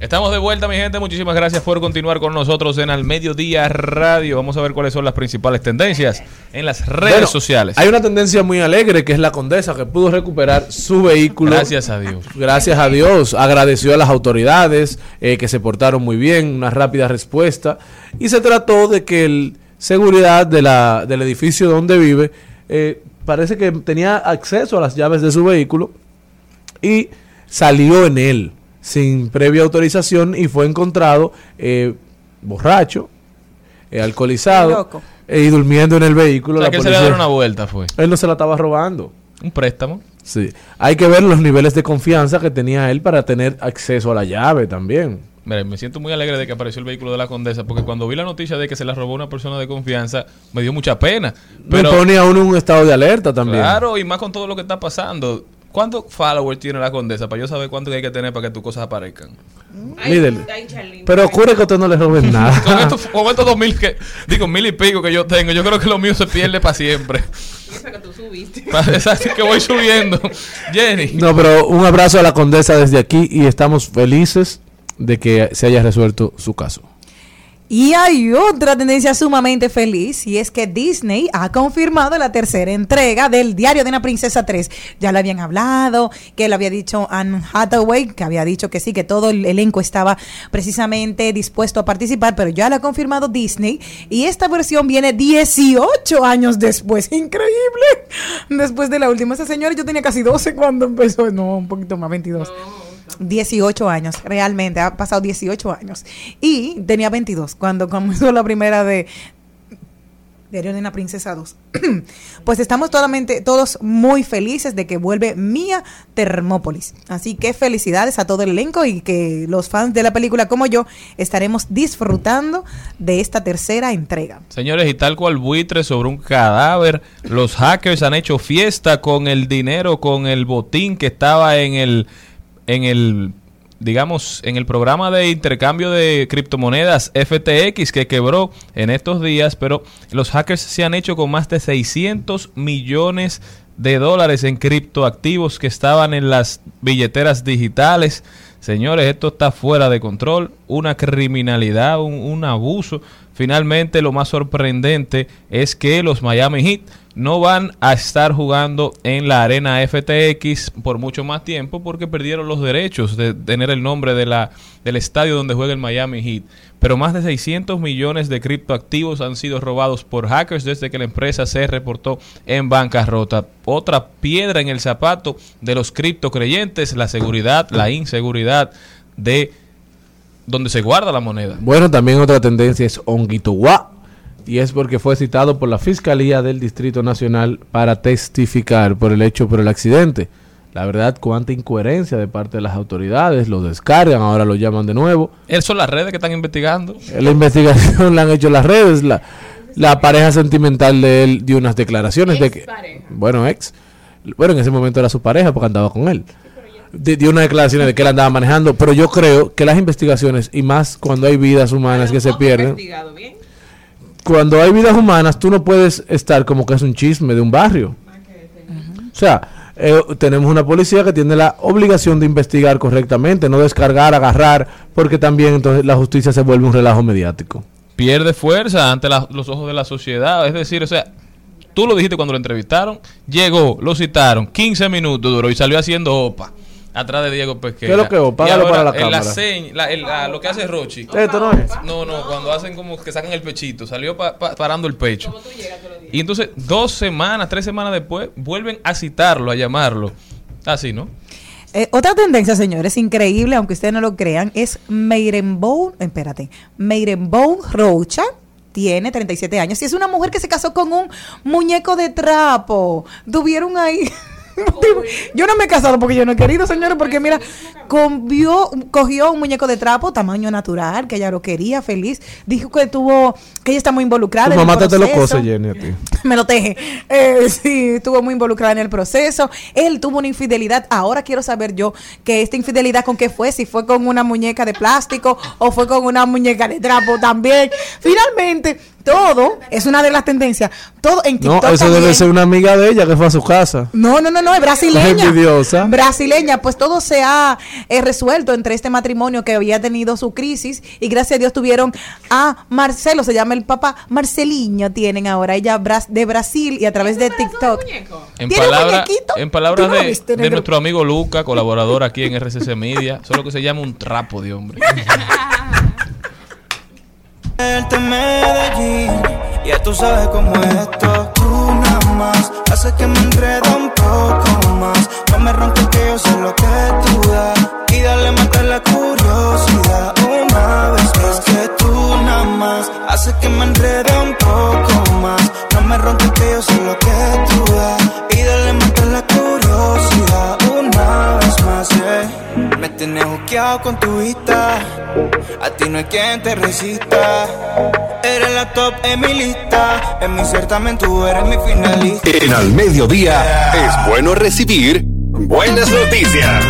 Estamos de vuelta, mi gente. Muchísimas gracias por continuar con nosotros en Al Mediodía Radio. Vamos a ver cuáles son las principales tendencias en las redes Bueno, sociales. Hay una tendencia muy alegre que es la condesa que pudo recuperar su vehículo. Gracias a Dios. Gracias a Dios. Agradeció a las autoridades eh, que se portaron muy bien, una rápida respuesta. Y se trató de que el seguridad de la, del edificio donde vive eh, parece que tenía acceso a las llaves de su vehículo y salió en él sin previa autorización y fue encontrado eh, borracho, eh, alcoholizado Loco. eh, y durmiendo en el vehículo. O sea, La que él se le una vuelta, fue. él no se la estaba robando. Un préstamo. Sí. Hay que ver los niveles de confianza que tenía él para tener acceso a la llave también. Mira, me siento muy alegre de que apareció el vehículo de la condesa, porque cuando vi la noticia de que se la robó una persona de confianza, me dio mucha pena. Pero Me pone a uno en un estado de alerta también. Claro, y más con todo lo que está pasando. ¿Cuántos followers tiene la condesa para yo saber cuánto hay que tener para que tus cosas aparezcan? Líder. Pero ocurre que a usted no le roben [laughs] nada. Con estos, con estos dos mil que, digo, mil y pico que yo tengo, yo creo que lo mío se pierde para siempre. Esa que tú subiste. [laughs] Es así que voy subiendo. Jenny. No, pero un abrazo a la condesa desde aquí y estamos felices de que se haya resuelto su caso. Y hay otra tendencia sumamente feliz y es que Disney ha confirmado la tercera entrega del Diario de una Princesa 3. Ya lo habían hablado, que lo había dicho Anne Hathaway, que había dicho que sí, que todo el elenco estaba precisamente dispuesto a participar, pero ya lo ha confirmado Disney y esta versión viene 18 años después. [laughs] Increíble. Después de la última. Esa señora yo tenía casi 12 cuando empezó, no, un poquito más, 22. 18 años, realmente, ha pasado 18 años. Y tenía 22 cuando comenzó la primera de de una Princesa 2. [clears throat] pues estamos totalmente, todos muy felices de que vuelve Mía Termópolis. Así que felicidades a todo el elenco y que los fans de la película como yo estaremos disfrutando de esta tercera entrega. Señores, y tal cual buitre sobre un cadáver, los hackers han hecho fiesta con el dinero, con el botín que estaba en el, en el, digamos, en el programa de intercambio de criptomonedas FTX que quebró en estos días, pero los hackers se han hecho con más de 600 millones de dólares en criptoactivos que estaban en las billeteras digitales. Señores, esto está fuera de control, una criminalidad, un, un abuso. Finalmente, lo más sorprendente es que los Miami Heat no van a estar jugando en la arena FTX por mucho más tiempo porque perdieron los derechos de tener el nombre de la, del estadio donde juega el Miami Heat. Pero más de 600 millones de criptoactivos han sido robados por hackers desde que la empresa se reportó en bancarrota. Otra piedra en el zapato de los criptocreyentes, la seguridad, la inseguridad de donde se guarda la moneda. Bueno, también otra tendencia es Onguituá. Y es porque fue citado por la Fiscalía del Distrito Nacional para testificar por el hecho, por el accidente. La verdad, cuánta incoherencia de parte de las autoridades. Lo descargan, ahora lo llaman de nuevo. Esas son las redes que están investigando. La investigación [laughs] la han hecho las redes. La, la pareja sentimental de él dio unas declaraciones de que... Bueno, ex. Bueno, en ese momento era su pareja porque andaba con él. Di- dio unas declaraciones de que él andaba manejando. Pero yo creo que las investigaciones, y más cuando hay vidas humanas que se pierden, Investigado bien. Cuando hay vidas humanas, tú no puedes estar como que es un chisme de un barrio. O sea, eh, tenemos una policía que tiene la obligación de investigar correctamente, no descargar, agarrar, porque también entonces la justicia se vuelve un relajo mediático. Pierde fuerza ante los ojos de la sociedad. Es decir, o sea, tú lo dijiste cuando lo entrevistaron. Llegó, lo citaron, 15 minutos duró y salió haciendo opa. Atrás de Diego Pesquera. ¿Qué es lo que ahora, para la la señ- la- el- la- lo que hace Rochi. Esto no es. No, no, cuando hacen como que sacan el pechito, salió pa- pa- parando el pecho. Y entonces, dos semanas, tres semanas después, vuelven a citarlo, a llamarlo. Así, ¿no? Eh, otra tendencia, señores, increíble, aunque ustedes no lo crean, es Meirenbow, espérate, Meirenbow Rocha. Tiene 37 años y es una mujer que se casó con un muñeco de trapo. Tuvieron ahí. [laughs] [laughs] Yo no me he casado porque yo no he querido, señores, porque mira, convió- cogió un muñeco de trapo, tamaño natural, que ella lo quería, feliz. Dijo que tuvo, que ella está muy involucrada. Tu en el mamá te lo proceso. cose, Jenny, a ti. [laughs] Me lo teje. Eh, sí, estuvo muy involucrada en el proceso. Él tuvo una infidelidad. Ahora quiero saber yo que esta infidelidad con qué fue, si fue con una muñeca de plástico o fue con una muñeca de trapo también. Finalmente, todo es una de las tendencias. Todo en No, TikTok eso debe ser una amiga de ella que fue a su casa. No, no, no, no, es brasileña. Es envidiosa. Brasileña, pues todo se ha eh, resuelto entre este matrimonio que había tenido su crisis y gracias a Dios tuvieron a Marcelo, se llama el papá, Marceliño tienen ahora, ella bras- de Brasil y a través de TikTok. En, ¿Tiene un palabra- muñequito? en palabras ¿Tú no de, viste, de negro? nuestro amigo Luca, colaborador aquí en RCC Media, solo que se llama un trapo de hombre. [laughs] En Medellín, ya tú sabes cómo es esto. Tú nada más haces que me enreda un poco más. No me ronques que yo sé lo que tú das. Y dale matar la curiosidad una vez más. Es que tú nada más haces que me enreda un poco más. No me ronques que yo sé lo que tú das. Y dale matar la curiosidad una vez más. yeah. Me tienes pegado con tu vista. A ti no hay quien te resista. Eres la top en mi lista. En mi certamen tú eres mi finalista. En al mediodía es bueno recibir buenas noticias.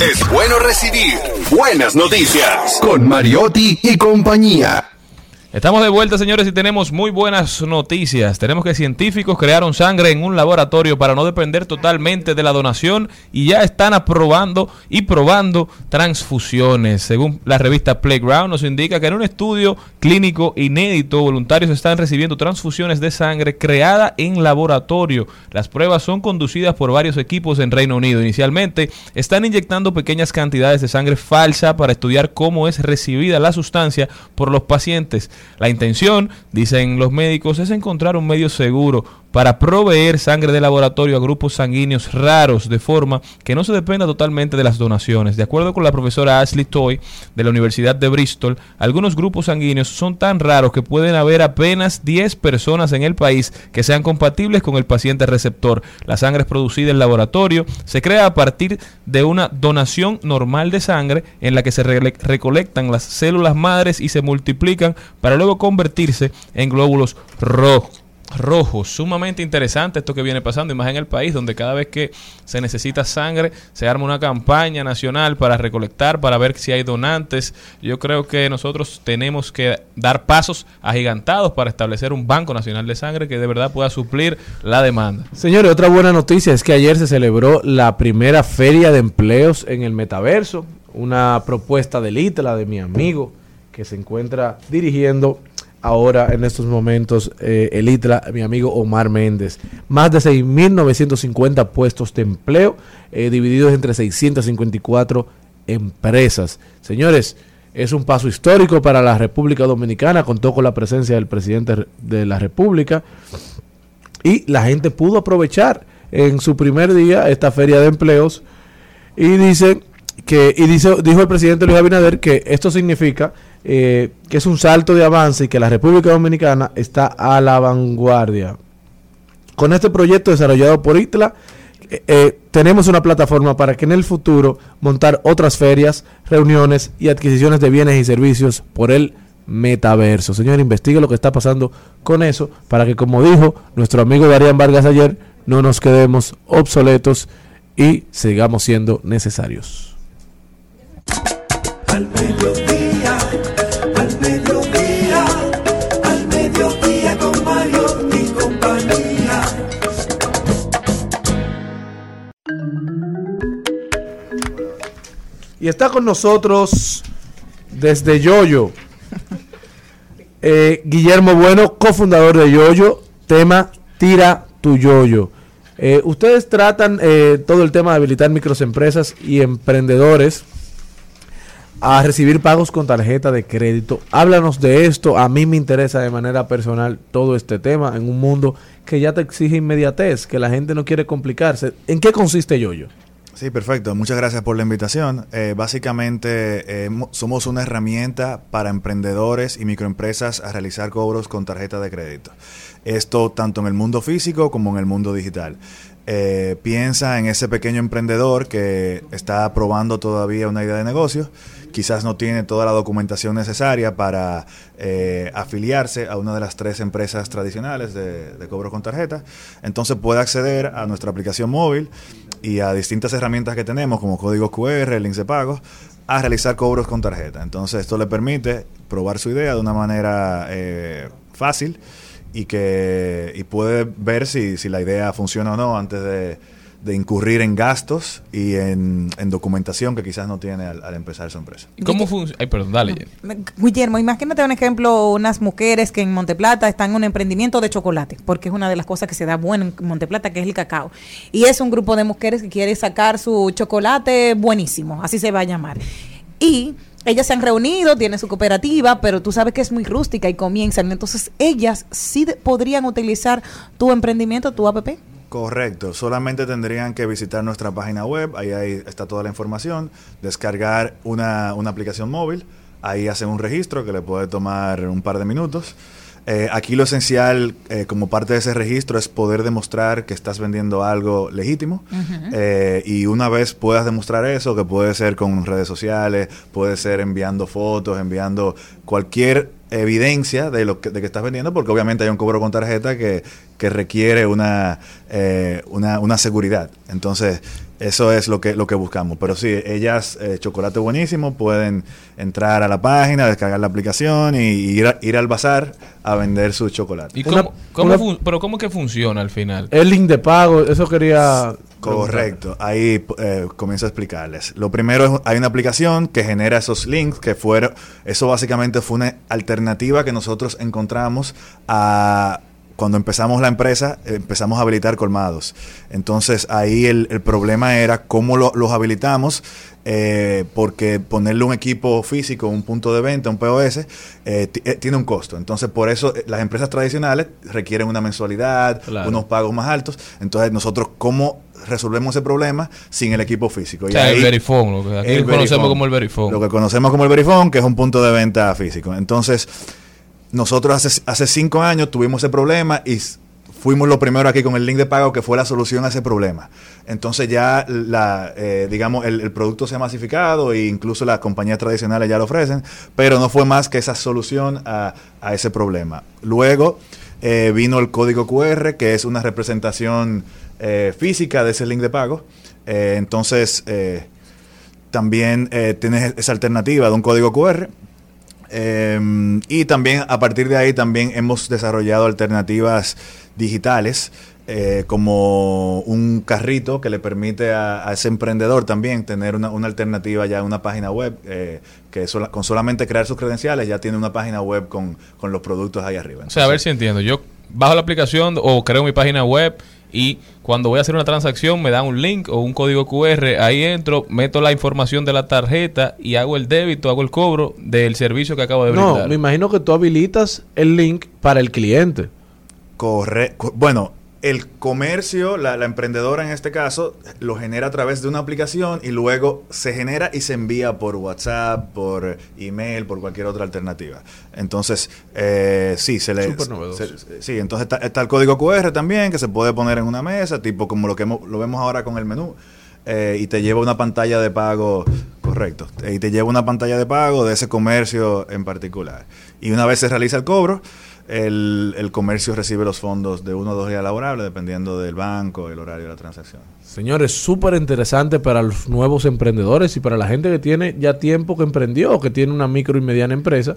Es bueno recibir buenas noticias con Mariotti y compañía. Estamos de vuelta, señores, y tenemos muy buenas noticias. Tenemos que científicos crearon sangre en un laboratorio para no depender totalmente de la donación y ya están aprobando y probando transfusiones. Según la revista Playground, nos indica que en un estudio clínico inédito, voluntarios están recibiendo transfusiones de sangre creada en laboratorio. Las pruebas son conducidas por varios equipos en Reino Unido. Inicialmente, están inyectando pequeñas cantidades de sangre falsa para estudiar cómo es recibida la sustancia por los pacientes. La intención, dicen los médicos, es encontrar un medio seguro para proveer sangre de laboratorio a grupos sanguíneos raros de forma que no se dependa totalmente de las donaciones. De acuerdo con la profesora Ashley Toy de la Universidad de Bristol, algunos grupos sanguíneos son tan raros que pueden haber apenas 10 personas en el país que sean compatibles con el paciente receptor. La sangre es producida en laboratorio, se crea a partir de una donación normal de sangre en la que se re- recolectan las células madres y se multiplican para luego convertirse en glóbulos rojos rojos. Sumamente interesante esto que viene pasando, y más en el país, donde cada vez que se necesita sangre, se arma una campaña nacional para recolectar, para ver si hay donantes. Yo creo que nosotros tenemos que dar pasos agigantados para establecer un banco nacional de sangre que de verdad pueda suplir la demanda. Señores, otra buena noticia es que ayer se celebró la primera feria de empleos en el metaverso, una propuesta del ITLA de mi amigo que se encuentra dirigiendo ahora en estos momentos eh, el ITLA, mi amigo Omar Méndez. Más de 6.950 puestos de empleo eh, divididos entre 654 empresas. Señores, es un paso histórico para la República Dominicana, contó con la presencia del presidente de la República y la gente pudo aprovechar en su primer día esta feria de empleos y dice que y dice dijo el presidente Luis Abinader que esto significa eh, que es un salto de avance y que la República Dominicana está a la vanguardia con este proyecto desarrollado por ITLA eh, eh, tenemos una plataforma para que en el futuro montar otras ferias, reuniones y adquisiciones de bienes y servicios por el metaverso. Señor, investigue lo que está pasando con eso para que, como dijo nuestro amigo Darían Vargas ayer, no nos quedemos obsoletos y sigamos siendo necesarios. Al Y está con nosotros desde Yoyo, eh, Guillermo Bueno, cofundador de Yoyo, tema Tira tu Yoyo. Eh, ustedes tratan eh, todo el tema de habilitar microempresas y emprendedores a recibir pagos con tarjeta de crédito. Háblanos de esto. A mí me interesa de manera personal todo este tema en un mundo que ya te exige inmediatez, que la gente no quiere complicarse. ¿En qué consiste Yoyo? Sí, perfecto. Muchas gracias por la invitación. Eh, básicamente eh, mo- somos una herramienta para emprendedores y microempresas a realizar cobros con tarjeta de crédito. Esto tanto en el mundo físico como en el mundo digital. Eh, piensa en ese pequeño emprendedor que está probando todavía una idea de negocio, quizás no tiene toda la documentación necesaria para eh, afiliarse a una de las tres empresas tradicionales de, de cobro con tarjeta, entonces puede acceder a nuestra aplicación móvil y a distintas herramientas que tenemos como código QR, links de pago, a realizar cobros con tarjeta. Entonces esto le permite probar su idea de una manera eh, fácil y que y puede ver si, si la idea funciona o no antes de, de incurrir en gastos y en, en documentación que quizás no tiene al, al empezar su empresa. ¿Cómo funciona? Ay, perdón, dale. Guillermo, imagínate un ejemplo, unas mujeres que en Monteplata están en un emprendimiento de chocolate, porque es una de las cosas que se da bueno en Monteplata, que es el cacao. Y es un grupo de mujeres que quiere sacar su chocolate buenísimo, así se va a llamar. Y ellas se han reunido, tienen su cooperativa, pero tú sabes que es muy rústica y comienzan. Entonces, ellas sí podrían utilizar tu emprendimiento, tu app. Correcto, solamente tendrían que visitar nuestra página web, ahí, ahí está toda la información, descargar una, una aplicación móvil, ahí hacen un registro que le puede tomar un par de minutos. Eh, aquí lo esencial, eh, como parte de ese registro, es poder demostrar que estás vendiendo algo legítimo. Eh, y una vez puedas demostrar eso, que puede ser con redes sociales, puede ser enviando fotos, enviando cualquier evidencia de lo que, de que estás vendiendo, porque obviamente hay un cobro con tarjeta que, que requiere una, eh, una, una seguridad. Entonces, eso es lo que, lo que buscamos. Pero sí, ellas, eh, chocolate buenísimo, pueden entrar a la página, descargar la aplicación y, y ir, a- ir al bazar a vender su chocolate. ¿Y cómo, cómo fun- pero cómo que funciona al final? El link de pago, eso quería... Correcto, ahí eh, comienzo a explicarles. Lo primero es, hay una aplicación que genera esos links que fueron, eso básicamente fue una alternativa que nosotros encontramos a cuando empezamos la empresa, empezamos a habilitar colmados. Entonces ahí el, el problema era cómo lo- los habilitamos, eh, porque ponerle un equipo físico, un punto de venta, un POS, eh, eh, tiene un costo. Entonces por eso eh, las empresas tradicionales requieren una mensualidad, Claro. unos pagos más altos. Entonces nosotros, ¿cómo resolvemos ese problema sin el equipo físico? O sea, el Verifone, lo que aquí el conocemos como el Verifone. Lo que conocemos como el Verifone, que es un punto de venta físico. Entonces, nosotros hace, hace cinco años tuvimos ese problema y fuimos lo primero aquí con el link de pago que fue la solución a ese problema. Entonces ya la, eh, digamos, el, producto se ha masificado e incluso las compañías tradicionales ya lo ofrecen, pero no fue más que esa solución a, a ese problema. Luego eh, vino el código QR, que es una representación eh, física de ese link de pago. Eh, entonces, también tienes esa alternativa de un código QR. Eh, y también a partir de ahí también hemos desarrollado alternativas digitales eh, como un carrito que le permite a, a ese emprendedor también tener una, una alternativa ya una página web eh, que sola- con solamente crear sus credenciales ya tiene una página web con, con los productos ahí arriba. O sea, a ver si entiendo. Yo bajo la aplicación o creo mi página web y cuando voy a hacer una transacción me dan un link o un código QR. Ahí entro, meto la información de la tarjeta y hago el débito, hago el cobro del servicio que acabo de No, brindar. me imagino que tú habilitas el link para el cliente. Correcto. Bueno, el comercio, la, la emprendedora en este caso, lo genera a través de una aplicación y luego se genera y se envía por WhatsApp, por email, por cualquier otra alternativa. Entonces, eh, sí, se le... Se- sí, entonces está, está el código QR también que se puede poner en una mesa, tipo como lo que hemos- lo vemos ahora con el menú. eh, y te lleva una pantalla de pago, correcto, y te lleva una pantalla de pago de ese comercio en particular. Y una vez se realiza el cobro, el, el comercio recibe los fondos de uno o dos días laborables, dependiendo del banco, el horario de la transacción. Señores, súper interesante para los nuevos emprendedores y para la gente que tiene ya tiempo que emprendió que tiene una micro y mediana empresa.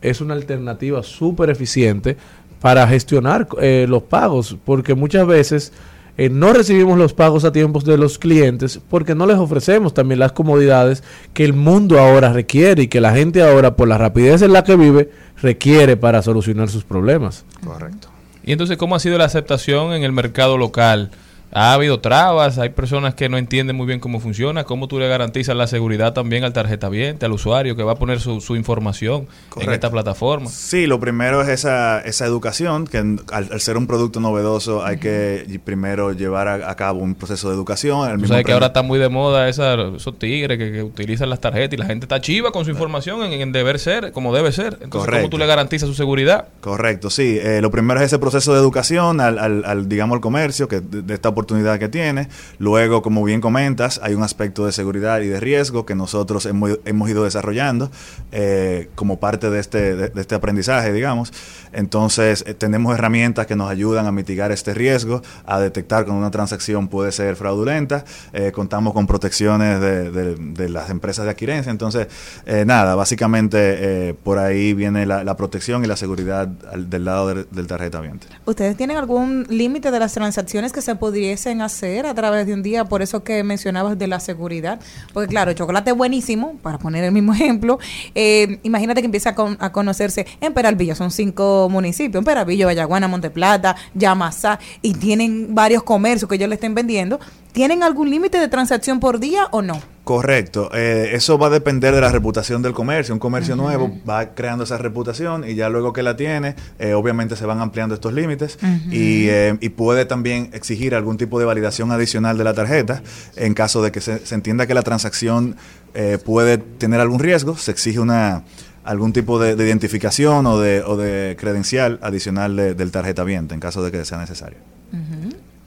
Es una alternativa súper eficiente para gestionar eh, los pagos, porque muchas veces eh, no recibimos los pagos a tiempos de los clientes porque no les ofrecemos también las comodidades que el mundo ahora requiere y que la gente ahora, por la rapidez en la que vive, requiere para solucionar sus problemas. Correcto. Y entonces, ¿cómo ha sido la aceptación en el mercado local? ¿Ha habido trabas? ¿Hay personas que no entienden muy bien cómo funciona? ¿Cómo tú le garantizas la seguridad también al tarjetaviente, al usuario que va a poner su, su información en esta plataforma? Sí, lo primero es esa, esa educación, que al, al ser un producto novedoso hay que primero llevar a, a cabo un proceso de educación. el Tú mismo sabes que ahora está muy de moda esa, esos tigres que, que utilizan las tarjetas y la gente está chiva con su información en, en deber ser, como debe ser. Entonces, ¿cómo Correcto. tú le garantizas su seguridad? Correcto, sí. Eh, lo primero es ese proceso de educación al, al- al, digamos, al comercio, que de, de esta oportunidad que tiene. Luego, como bien comentas, hay un aspecto de seguridad y de riesgo que nosotros hemos, ido desarrollando eh, como parte de este, de, este aprendizaje, digamos. Entonces, eh, tenemos herramientas que nos ayudan a mitigar este riesgo, a detectar cuando una transacción puede ser fraudulenta. Eh, contamos con protecciones de, las empresas de adquirencia. Entonces, eh, nada, básicamente por ahí viene la, protección y la seguridad al- del lado del, del tarjetaviente. ¿Ustedes tienen algún límite de las transacciones que se pudiesen hacer a través de un día? Por eso que mencionabas de la seguridad. Porque claro, chocolate buenísimo, para poner el mismo [laughs] ejemplo. Eh, imagínate que empieza a, con- a conocerse en Peralvillo, son cinco municipios, en Peralvillo, Vallaguana, Monteplata, Yamasá, y tienen varios comercios que ellos le estén vendiendo. ¿Tienen algún límite de transacción por día o no? Correcto, eh, eso va a depender de la reputación del comercio. Un comercio nuevo va creando esa reputación y ya luego que la tiene, eh, obviamente se van ampliando estos límites y, eh, y puede también exigir algún tipo de validación adicional de la tarjeta en caso de que se, se entienda que la transacción eh, puede tener algún riesgo, se exige una algún tipo de, de identificación o de, o de credencial adicional de- del tarjeta viente en caso de que sea necesario.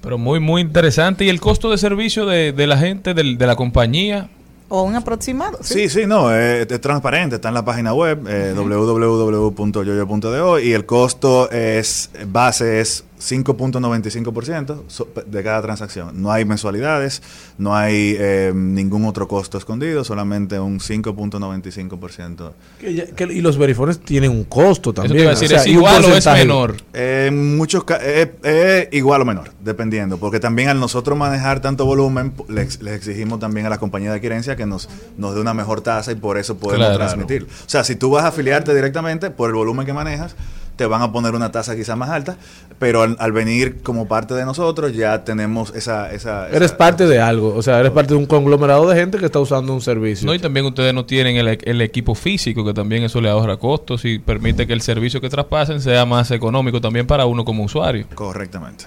Pero muy, muy interesante. ¿Y el costo de servicio de, de la gente, del- de la compañía? O un aproximado. Sí, sí, no, es, es transparente, está en la página web eh, www.yoyo.do y el costo es base es 5.95% so- de cada transacción. No hay mensualidades, no hay eh, ningún otro costo escondido, solamente un 5.95%. Que ya- que- y los verifones tienen un costo te también. iba a decir, ¿es y un igual o es menor? Eh, en muchos eh, eh, igual o menor, dependiendo, porque también al nosotros manejar tanto volumen, p- le ex- les exigimos también a la compañía de adquirencia que nos, nos dé una mejor tasa y por eso podemos Claro. transmitirlo. O sea, si tú vas a afiliarte directamente por el volumen que manejas, te van a poner una tasa quizá más alta, pero al, al venir como parte de nosotros ya tenemos esa... esa, Eres esa- parte de algo, o sea, eres parte de un conglomerado de gente que está usando un servicio. No, y también ustedes no tienen el, el equipo físico, que también eso le ahorra costos y permite que el servicio que traspasen sea más económico también para uno como usuario. Correctamente.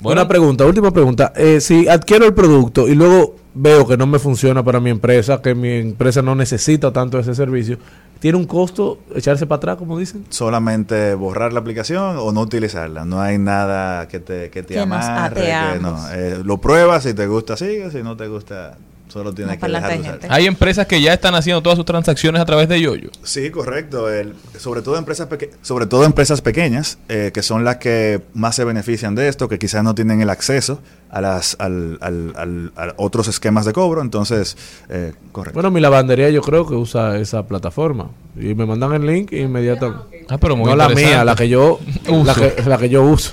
Bueno. Una pregunta, última pregunta. Eh, si adquiero el producto y luego veo que no me funciona para mi empresa, que mi empresa no necesita tanto ese servicio, ¿tiene un costo echarse para atrás, como dicen? solamente borrar la aplicación o no utilizarla. No hay nada que te, que te Que amarre. que no. Eh, lo pruebas, si te gusta, sigue. Si no te gusta, solo tienes No, que dejar de usar. Hay empresas que ya están haciendo todas sus transacciones a través de Yoyo. Sí, correcto. El- sobre todo empresas peque- sobre todo empresas pequeñas eh, que son las que más se benefician de esto, que quizás no tienen el acceso a las al, al- al- a otros esquemas de cobro. Entonces, eh, correcto. Bueno, mi lavandería yo creo que usa esa plataforma. Y me mandan el link inmediatamente. Ah, pero muy no la mía, la que yo [laughs] Uso. la que, la que yo uso.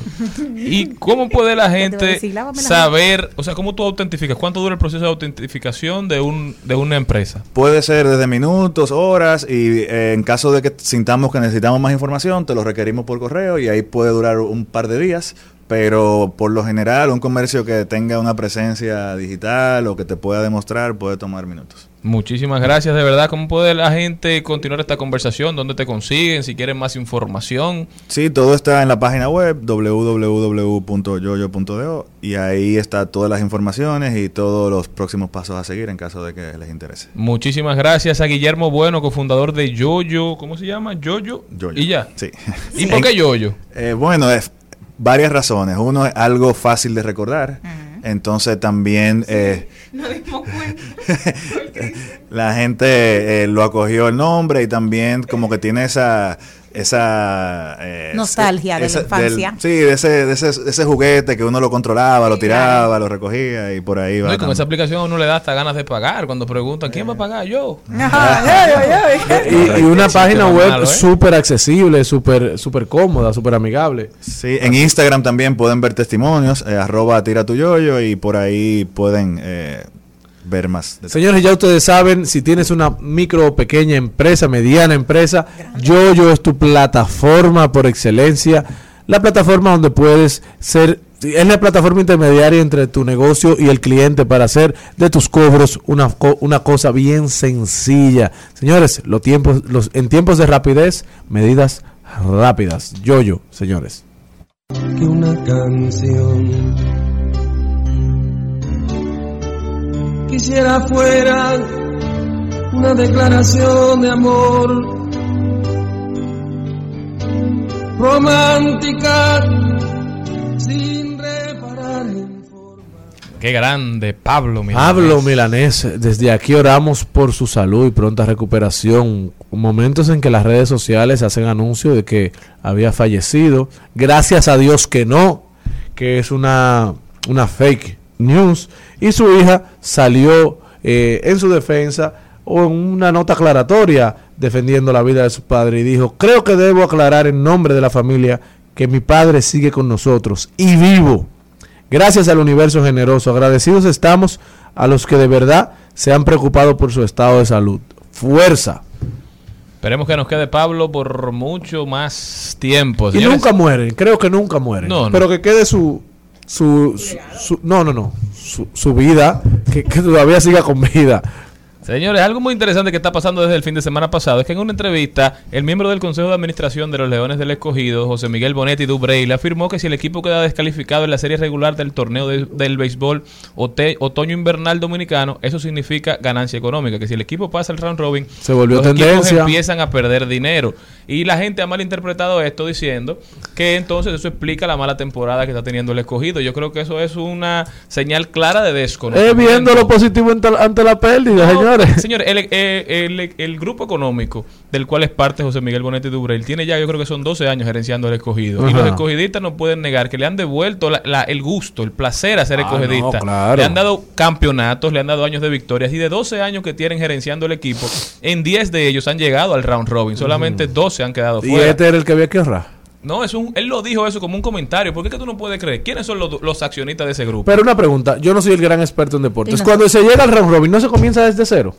¿Y cómo puede la [laughs] gente decir, saber, o sea, cómo tú autentificas? ¿Cuánto dura el proceso de autentificación de un de una empresa? Puede ser desde minutos, horas, y eh, en caso de que sintamos que necesitamos más información, te lo requerimos por correo y ahí puede durar un par de días. Pero por lo general, un comercio que tenga una presencia digital o que te pueda demostrar puede tomar minutos. Muchísimas gracias, de verdad. ¿Cómo puede la gente continuar esta conversación? ¿Dónde te consiguen? Si quieren más información. Sí, todo está en la página web www.yoyo.do y ahí está todas las informaciones y todos los próximos pasos a seguir en caso de que les interese. Muchísimas gracias a Guillermo Bueno, cofundador de Yoyo. ¿Cómo se llama? Yoyo. Yoyo. Y ya. Sí. ¿Y por qué [laughs] Yoyo? Eh, bueno, es varias razones. Uno es algo fácil de recordar. Entonces también eh, dimos [laughs] la gente eh, lo acogió el nombre y también como que tiene esa esa eh, Nostalgia de la infancia. sí, de ese, de ese, de ese juguete que uno lo controlaba, lo tiraba, lo recogía y por ahí va. No, y con esa aplicación a uno le da hasta ganas de pagar. Cuando preguntan, ¿quién va a pagar? Yo. [laughs] Y, y una página web ¿eh? súper accesible, súper súper cómoda, súper amigable. Sí, en Instagram también pueden ver testimonios, eh, arroba tira tu yoyo y por ahí pueden eh, ver más. Señores, ya ustedes saben, si tienes una micro o pequeña empresa, mediana empresa, Yoyo es tu plataforma por excelencia, la plataforma donde puedes ser, es la plataforma intermediaria entre tu negocio y el cliente para hacer de tus cobros una, una cosa bien sencilla. Señores, los tiempos, los, en tiempos de rapidez, medidas rápidas. Yoyo, señores. que una canción. Quisiera fuera una declaración de amor romántica sin reparar en Qué grande, Pablo. Milanés. Pablo Milanés, desde aquí oramos por su salud y pronta recuperación. Momentos en que las redes sociales hacen anuncio de que había fallecido. Gracias a Dios que no, que es una, una fake news. Y su hija salió eh, en su defensa o en una nota aclaratoria defendiendo la vida de su padre y dijo, creo que debo aclarar en nombre de la familia que mi padre sigue con nosotros y vivo. Gracias al universo generoso, agradecidos estamos a los que de verdad se han preocupado por su estado de salud. Fuerza. Esperemos que nos quede Pablo por mucho más tiempo. Y nunca mueren, creo que nunca mueren. No, no. Pero que quede su, su, su- no, no, no, su, su vida, que, que todavía siga con vida. Señores, algo muy interesante que está pasando desde el fin de semana pasado es que en una entrevista, el miembro del Consejo de Administración de los Leones del Escogido, José Miguel Bonetti Dubrey, afirmó que si el equipo queda descalificado en la serie regular del torneo de- del béisbol otoño-invernal dominicano, eso significa ganancia económica, que si el equipo pasa el round robin, Se volvió los tendencia. empiezan a perder dinero. Y la gente ha malinterpretado esto diciendo que entonces eso explica la mala temporada que está teniendo el escogido. Yo creo que eso es una señal clara de Es desconocimiento. viendo lo positivo ante, ante la pérdida, No, señores. Señores, [laughs] el, el- el grupo económico del cual es parte José Miguel Bonetti Dubrel tiene ya, yo creo que son 12 años gerenciando el escogido. Y los escogidistas no pueden negar que le han devuelto la- la- el gusto, el placer a ser Ah, escogidista. no, claro. Le han dado campeonatos, le han dado años de victorias. Y de 12 años que tienen gerenciando el equipo, en 10 de ellos han llegado al round robin. Solamente 12 han quedado Y fuera. este era el que había que ahorrar. No, es un, él lo dijo eso como un comentario. ¿Por qué que tú no puedes creer? ¿Quiénes son los, los accionistas de ese grupo? Pero una pregunta, yo no soy el gran experto en deportes. No. Cuando se llega al round robin, ¿no se comienza desde cero?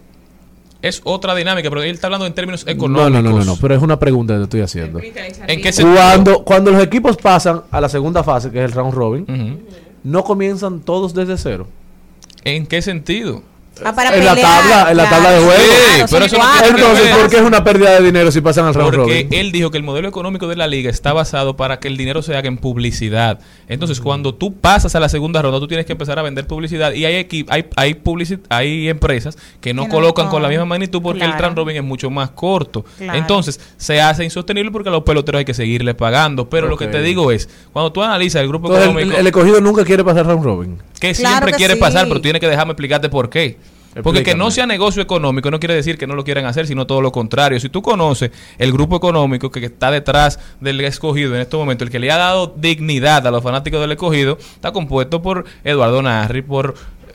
Es otra dinámica, pero él está hablando en términos No, económicos. no, no, no, no, pero es una pregunta que te estoy haciendo. ¿En qué sentido? Cuando, cuando los equipos pasan a la segunda fase, que es el round robin, ¿no comienzan todos desde cero? ¿En qué sentido? Ah, para en la tabla, en la tabla de juego. Sí, pero eso no tiene que Entonces. ¿por qué es una pérdida de dinero si pasan al round Porque robin? él dijo que el modelo económico de la liga está basado para que el dinero se haga en publicidad. Entonces, cuando tú pasas a la segunda ronda, tú tienes que empezar a vender publicidad. Y hay hay, hay, publici- hay empresas que no Que no colocan con la misma magnitud porque el round robin es mucho más corto. Claro. Entonces, se hace insostenible porque a los peloteros hay que seguirle pagando. Pero lo que te digo es, cuando tú analizas el grupo Entonces, el, económico, el- el escogido nunca quiere pasar round robin. que Claro siempre que quiere sí. pasar, pero tiene que dejarme explicarte por qué. Porque que no sea negocio económico no quiere decir que no lo quieran hacer, sino todo lo contrario. Si tú conoces el grupo económico que está detrás del escogido en este momento, el que le ha dado dignidad a los fanáticos del escogido, está compuesto por Eduardo Narri, por,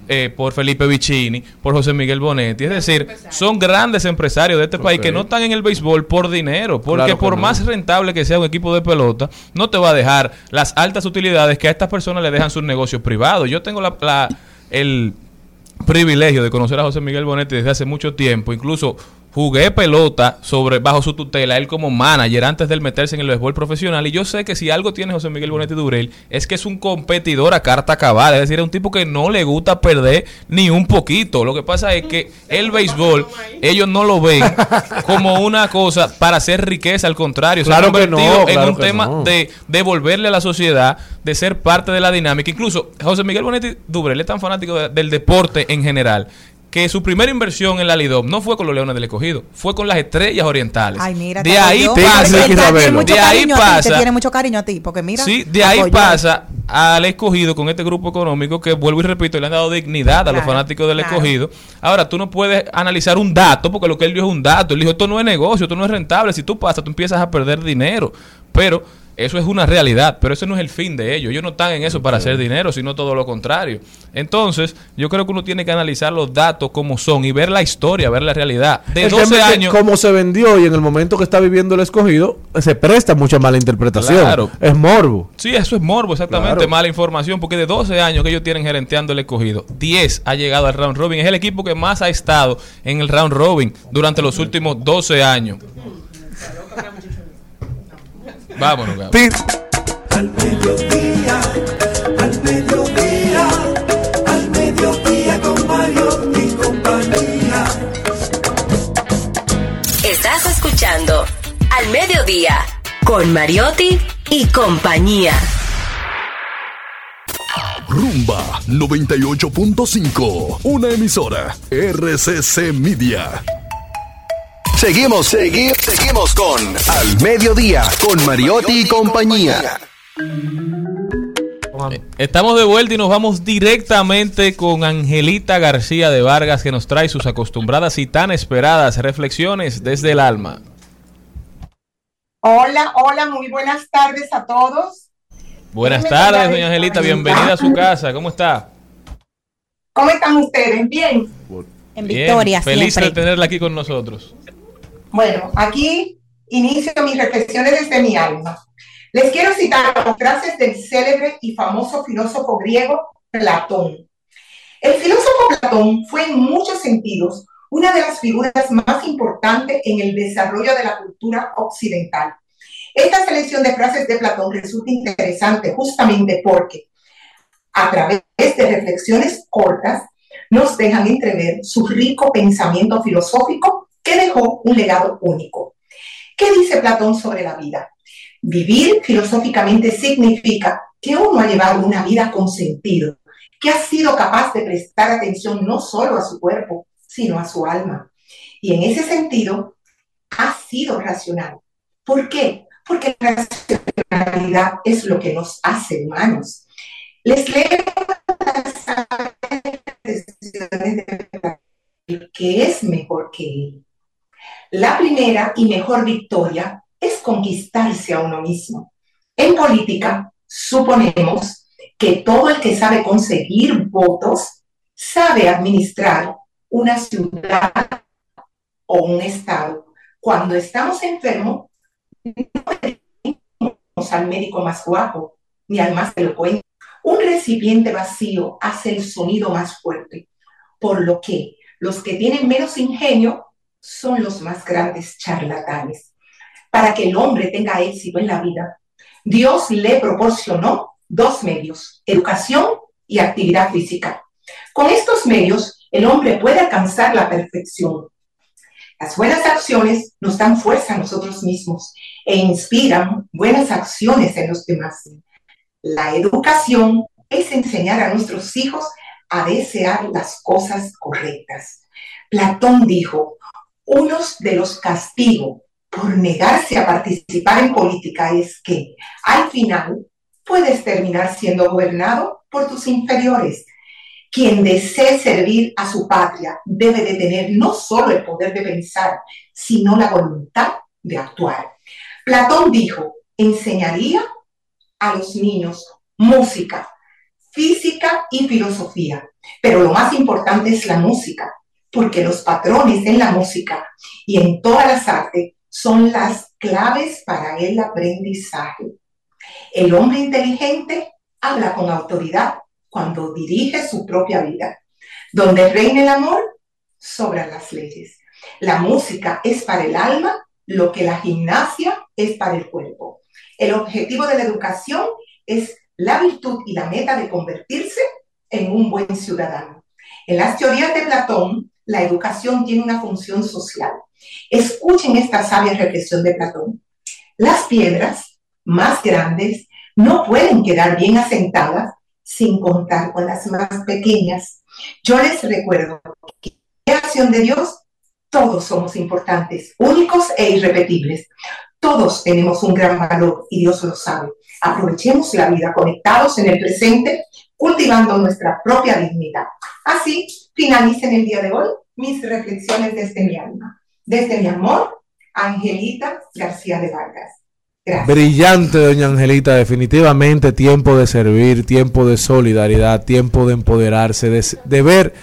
eh, por Felipe Vicini, por José Miguel Bonetti. Es decir, son grandes empresarios de este país que no están en el béisbol por dinero. Porque Claro por no. más rentable que sea un equipo de pelota, no te va a dejar las altas utilidades que a estas personas le dejan sus negocios privados. Yo tengo la, la- el privilegio de conocer a José Miguel Bonetti desde hace mucho tiempo. Incluso jugué pelota sobre bajo su tutela, él como manager antes de él meterse en el béisbol profesional. Y yo sé que si algo tiene José Miguel Bonetti Durel es que es un competidor a carta acabada. Es decir, es un tipo que no le gusta perder ni un poquito. Lo que pasa es que el béisbol, ellos no lo ven como una cosa para hacer riqueza. Al contrario, Claro se ha convertido no, en un tema no. de devolverle a la sociedad, de ser parte de la dinámica. Incluso José Miguel Bonetti Dubrel es tan fanático de- del deporte en general que su primera inversión en la Lidom no fue con los Leones del Escogido, fue con las Estrellas Orientales. Ay, mira, de te ahí pasa, de ahí cariño a ti, te pasa, tiene mucho cariño a ti, porque mira. sí, de ahí apoyó. pasa al escogido con este grupo económico que vuelvo y repito, le han dado dignidad a los fanáticos del claro. escogido. Ahora, tú no puedes analizar un dato, porque lo que él dijo es un dato. Él dijo, esto no es negocio, esto no es rentable. Si tú pasas, tú empiezas a perder dinero. Pero eso es una realidad, pero ese no es el fin de ellos. Ellos no están en eso para hacer dinero, sino todo lo contrario. Entonces, yo creo que uno tiene que analizar los datos como son y ver la historia, ver la realidad. De El 12 tema es que años... Como se vendió y en el momento que está viviendo el escogido, se presta mucha mala interpretación. Claro. Es morbo. Sí, eso es morbo, exactamente, Claro. mala información, porque de 12 años que ellos tienen gerenteando el escogido, 10 ha llegado al round robin. Es el equipo que más ha estado en el round robin durante los últimos 12 años. Vámonos, Gaby. Al mediodía, al mediodía, al mediodía con Mario y compañía. Estás escuchando Al Mediodía con Mariotti y compañía. Rumba 98.5. Una emisora. RCC Media. Seguimos, seguimos, seguimos con Al Mediodía con Mariotti y compañía. Estamos de vuelta y nos vamos directamente con Angelita García de Vargas que nos trae sus acostumbradas y tan esperadas reflexiones desde el alma. Hola, hola, muy buenas tardes a todos. Buenas tardes, doña Angelita, bienvenida a su casa. ¿Cómo está? ¿Cómo están ustedes? Bien. En Bien, victoria feliz siempre. de tenerla aquí con nosotros. Bueno, aquí inicio mis reflexiones desde mi alma. Les quiero citar las frases del célebre y famoso filósofo griego Platón. El filósofo Platón fue en muchos sentidos una de las figuras más importantes en el desarrollo de la cultura occidental. Esta selección de frases de Platón resulta interesante justamente porque a través de reflexiones cortas nos dejan entrever su rico pensamiento filosófico que dejó un legado único. ¿Qué dice Platón sobre la vida? Vivir filosóficamente significa que uno ha llevado una vida con sentido, que ha sido capaz de prestar atención no solo a su cuerpo, sino a su alma. Y en ese sentido, ha sido racional. ¿Por qué? Porque la racionalidad es lo que nos hace humanos. Les leo las que es mejor que. La primera y mejor victoria es conquistarse a uno mismo. En política, suponemos que todo el que sabe conseguir votos sabe administrar una ciudad o un estado. Cuando estamos enfermos, no pedimos al médico más guapo ni al más elocuente. Un recipiente vacío hace el sonido más fuerte, por lo que los que tienen menos ingenio son los más grandes charlatanes. Para que el hombre tenga éxito en la vida, Dios le proporcionó dos medios, educación y actividad física. Con estos medios, el hombre puede alcanzar la perfección. Las buenas acciones nos dan fuerza a nosotros mismos e inspiran buenas acciones en los demás. La educación es enseñar a nuestros hijos a desear las cosas correctas. Platón dijo, uno de los castigos por negarse a participar en política es que al final puedes terminar siendo gobernado por tus inferiores. Quien desee servir a su patria debe de tener no solo el poder de pensar, sino la voluntad de actuar. Platón dijo, enseñaría a los niños música, física y filosofía, pero lo más importante es la música, porque los patrones en la música y en todas las artes son las claves para el aprendizaje. El hombre inteligente habla con autoridad cuando dirige su propia vida. Donde reina el amor, sobran las leyes. La música es para el alma lo que la gimnasia es para el cuerpo. El objetivo de la educación es la virtud y la meta de convertirse en un buen ciudadano. En las teorías de Platón, la educación tiene una función social. Escuchen esta sabia reflexión de Platón. Las piedras más grandes no pueden quedar bien asentadas sin contar con las más pequeñas. Yo les recuerdo que la creación de Dios todos somos importantes, únicos e irrepetibles. Todos tenemos un gran valor y Dios lo sabe. Aprovechemos la vida conectados en el presente, cultivando nuestra propia dignidad. Así finalicen el día de hoy mis reflexiones desde mi alma. Desde mi amor, Angelita García de Vargas. Gracias. Brillante, doña Angelita, definitivamente tiempo de servir, tiempo de solidaridad, tiempo de empoderarse, de, de ver,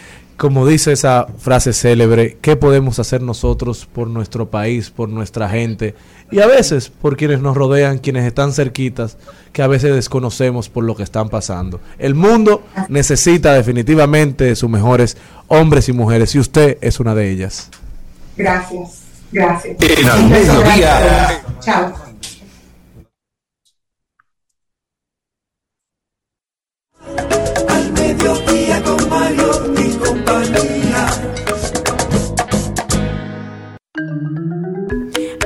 como dice esa frase célebre, qué podemos hacer nosotros por nuestro país, por nuestra gente y a veces por quienes nos rodean, quienes están cerquitas, que a veces desconocemos por lo que están pasando. El mundo necesita definitivamente de sus mejores hombres y mujeres y usted es una de ellas. Gracias, gracias. En al mediodía. Chao. Al mediodía con Mario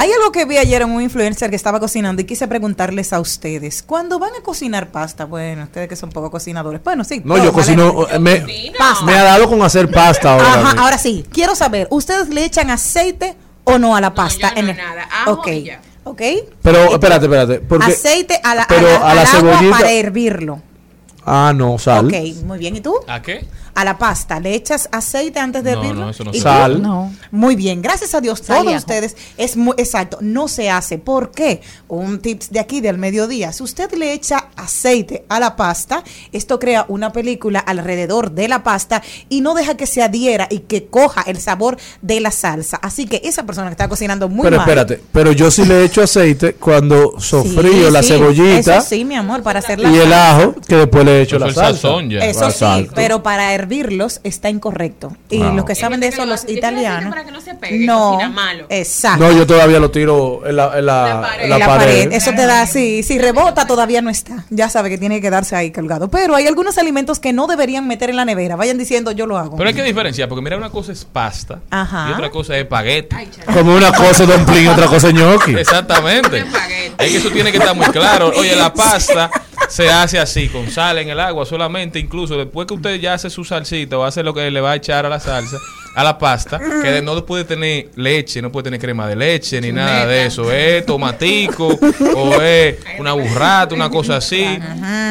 Hay algo que vi ayer en un influencer que estaba cocinando y quise preguntarles a ustedes. Cuando van a cocinar pasta, bueno, ustedes que son poco cocinadores, bueno, sí. No, yo ¿vale? cocino, eh, me, Pasta. me ha dado con hacer pasta ahora. Ajá, mismo. ahora sí, quiero saber, ¿ustedes le echan aceite o no a la pasta? en el- ajo ok, y ya. ok. Pero espérate, espérate, porque aceite a la, pero a la- a la al agua cebollita- para hervirlo. ah, no, sal. Ok, muy bien. ¿Y tú? ¿A qué? A la pasta, ¿le echas aceite antes de No, hervirlo? no, eso no ¿Y se tú? hace. Sal. No. Muy bien, gracias a Dios, todos ustedes, es muy exacto, no se hace. ¿Por qué? Un tips de aquí del mediodía. Si usted le echa aceite a la pasta, esto crea una película alrededor de la pasta y no deja que se adhiera y que coja el sabor de la salsa. Así que esa persona que está cocinando muy pero mal. espérate, pero yo sí le echo aceite cuando Sí, sofrío la sí, cebollita Eso sí, mi amor, para hacer la y el ajo, que después le Eso la el salsa. sazón ya. Eso sí, pero para hervirlos está incorrecto. Y los que saben de eso, los italianos. para que no se pegue, No, cocina malo. exacto. No, yo todavía lo tiro en la, en la, en la en la pared. pared. Eso te da así. Si rebota, todavía no está. Ya sabe que tiene que quedarse ahí colgado. Pero hay algunos alimentos que no deberían meter en la nevera. Vayan diciendo, yo lo hago. Pero hay que diferenciar, porque mira, una cosa es pasta Ajá. y otra cosa es espagueti. Como una cosa es dumpling y otra cosa es gnocchi. [laughs] Exactamente. Es que eso tiene que estar muy claro. Oye, la pasta se hace así, con sal en el agua solamente, incluso después que usted ya hace su salsita o hace lo que le va a echar a la salsa, a la pasta, que de- no puede tener leche, no puede tener crema de leche ni nada de eso. Es tomatico o [laughs] es una burrata, una cosa así,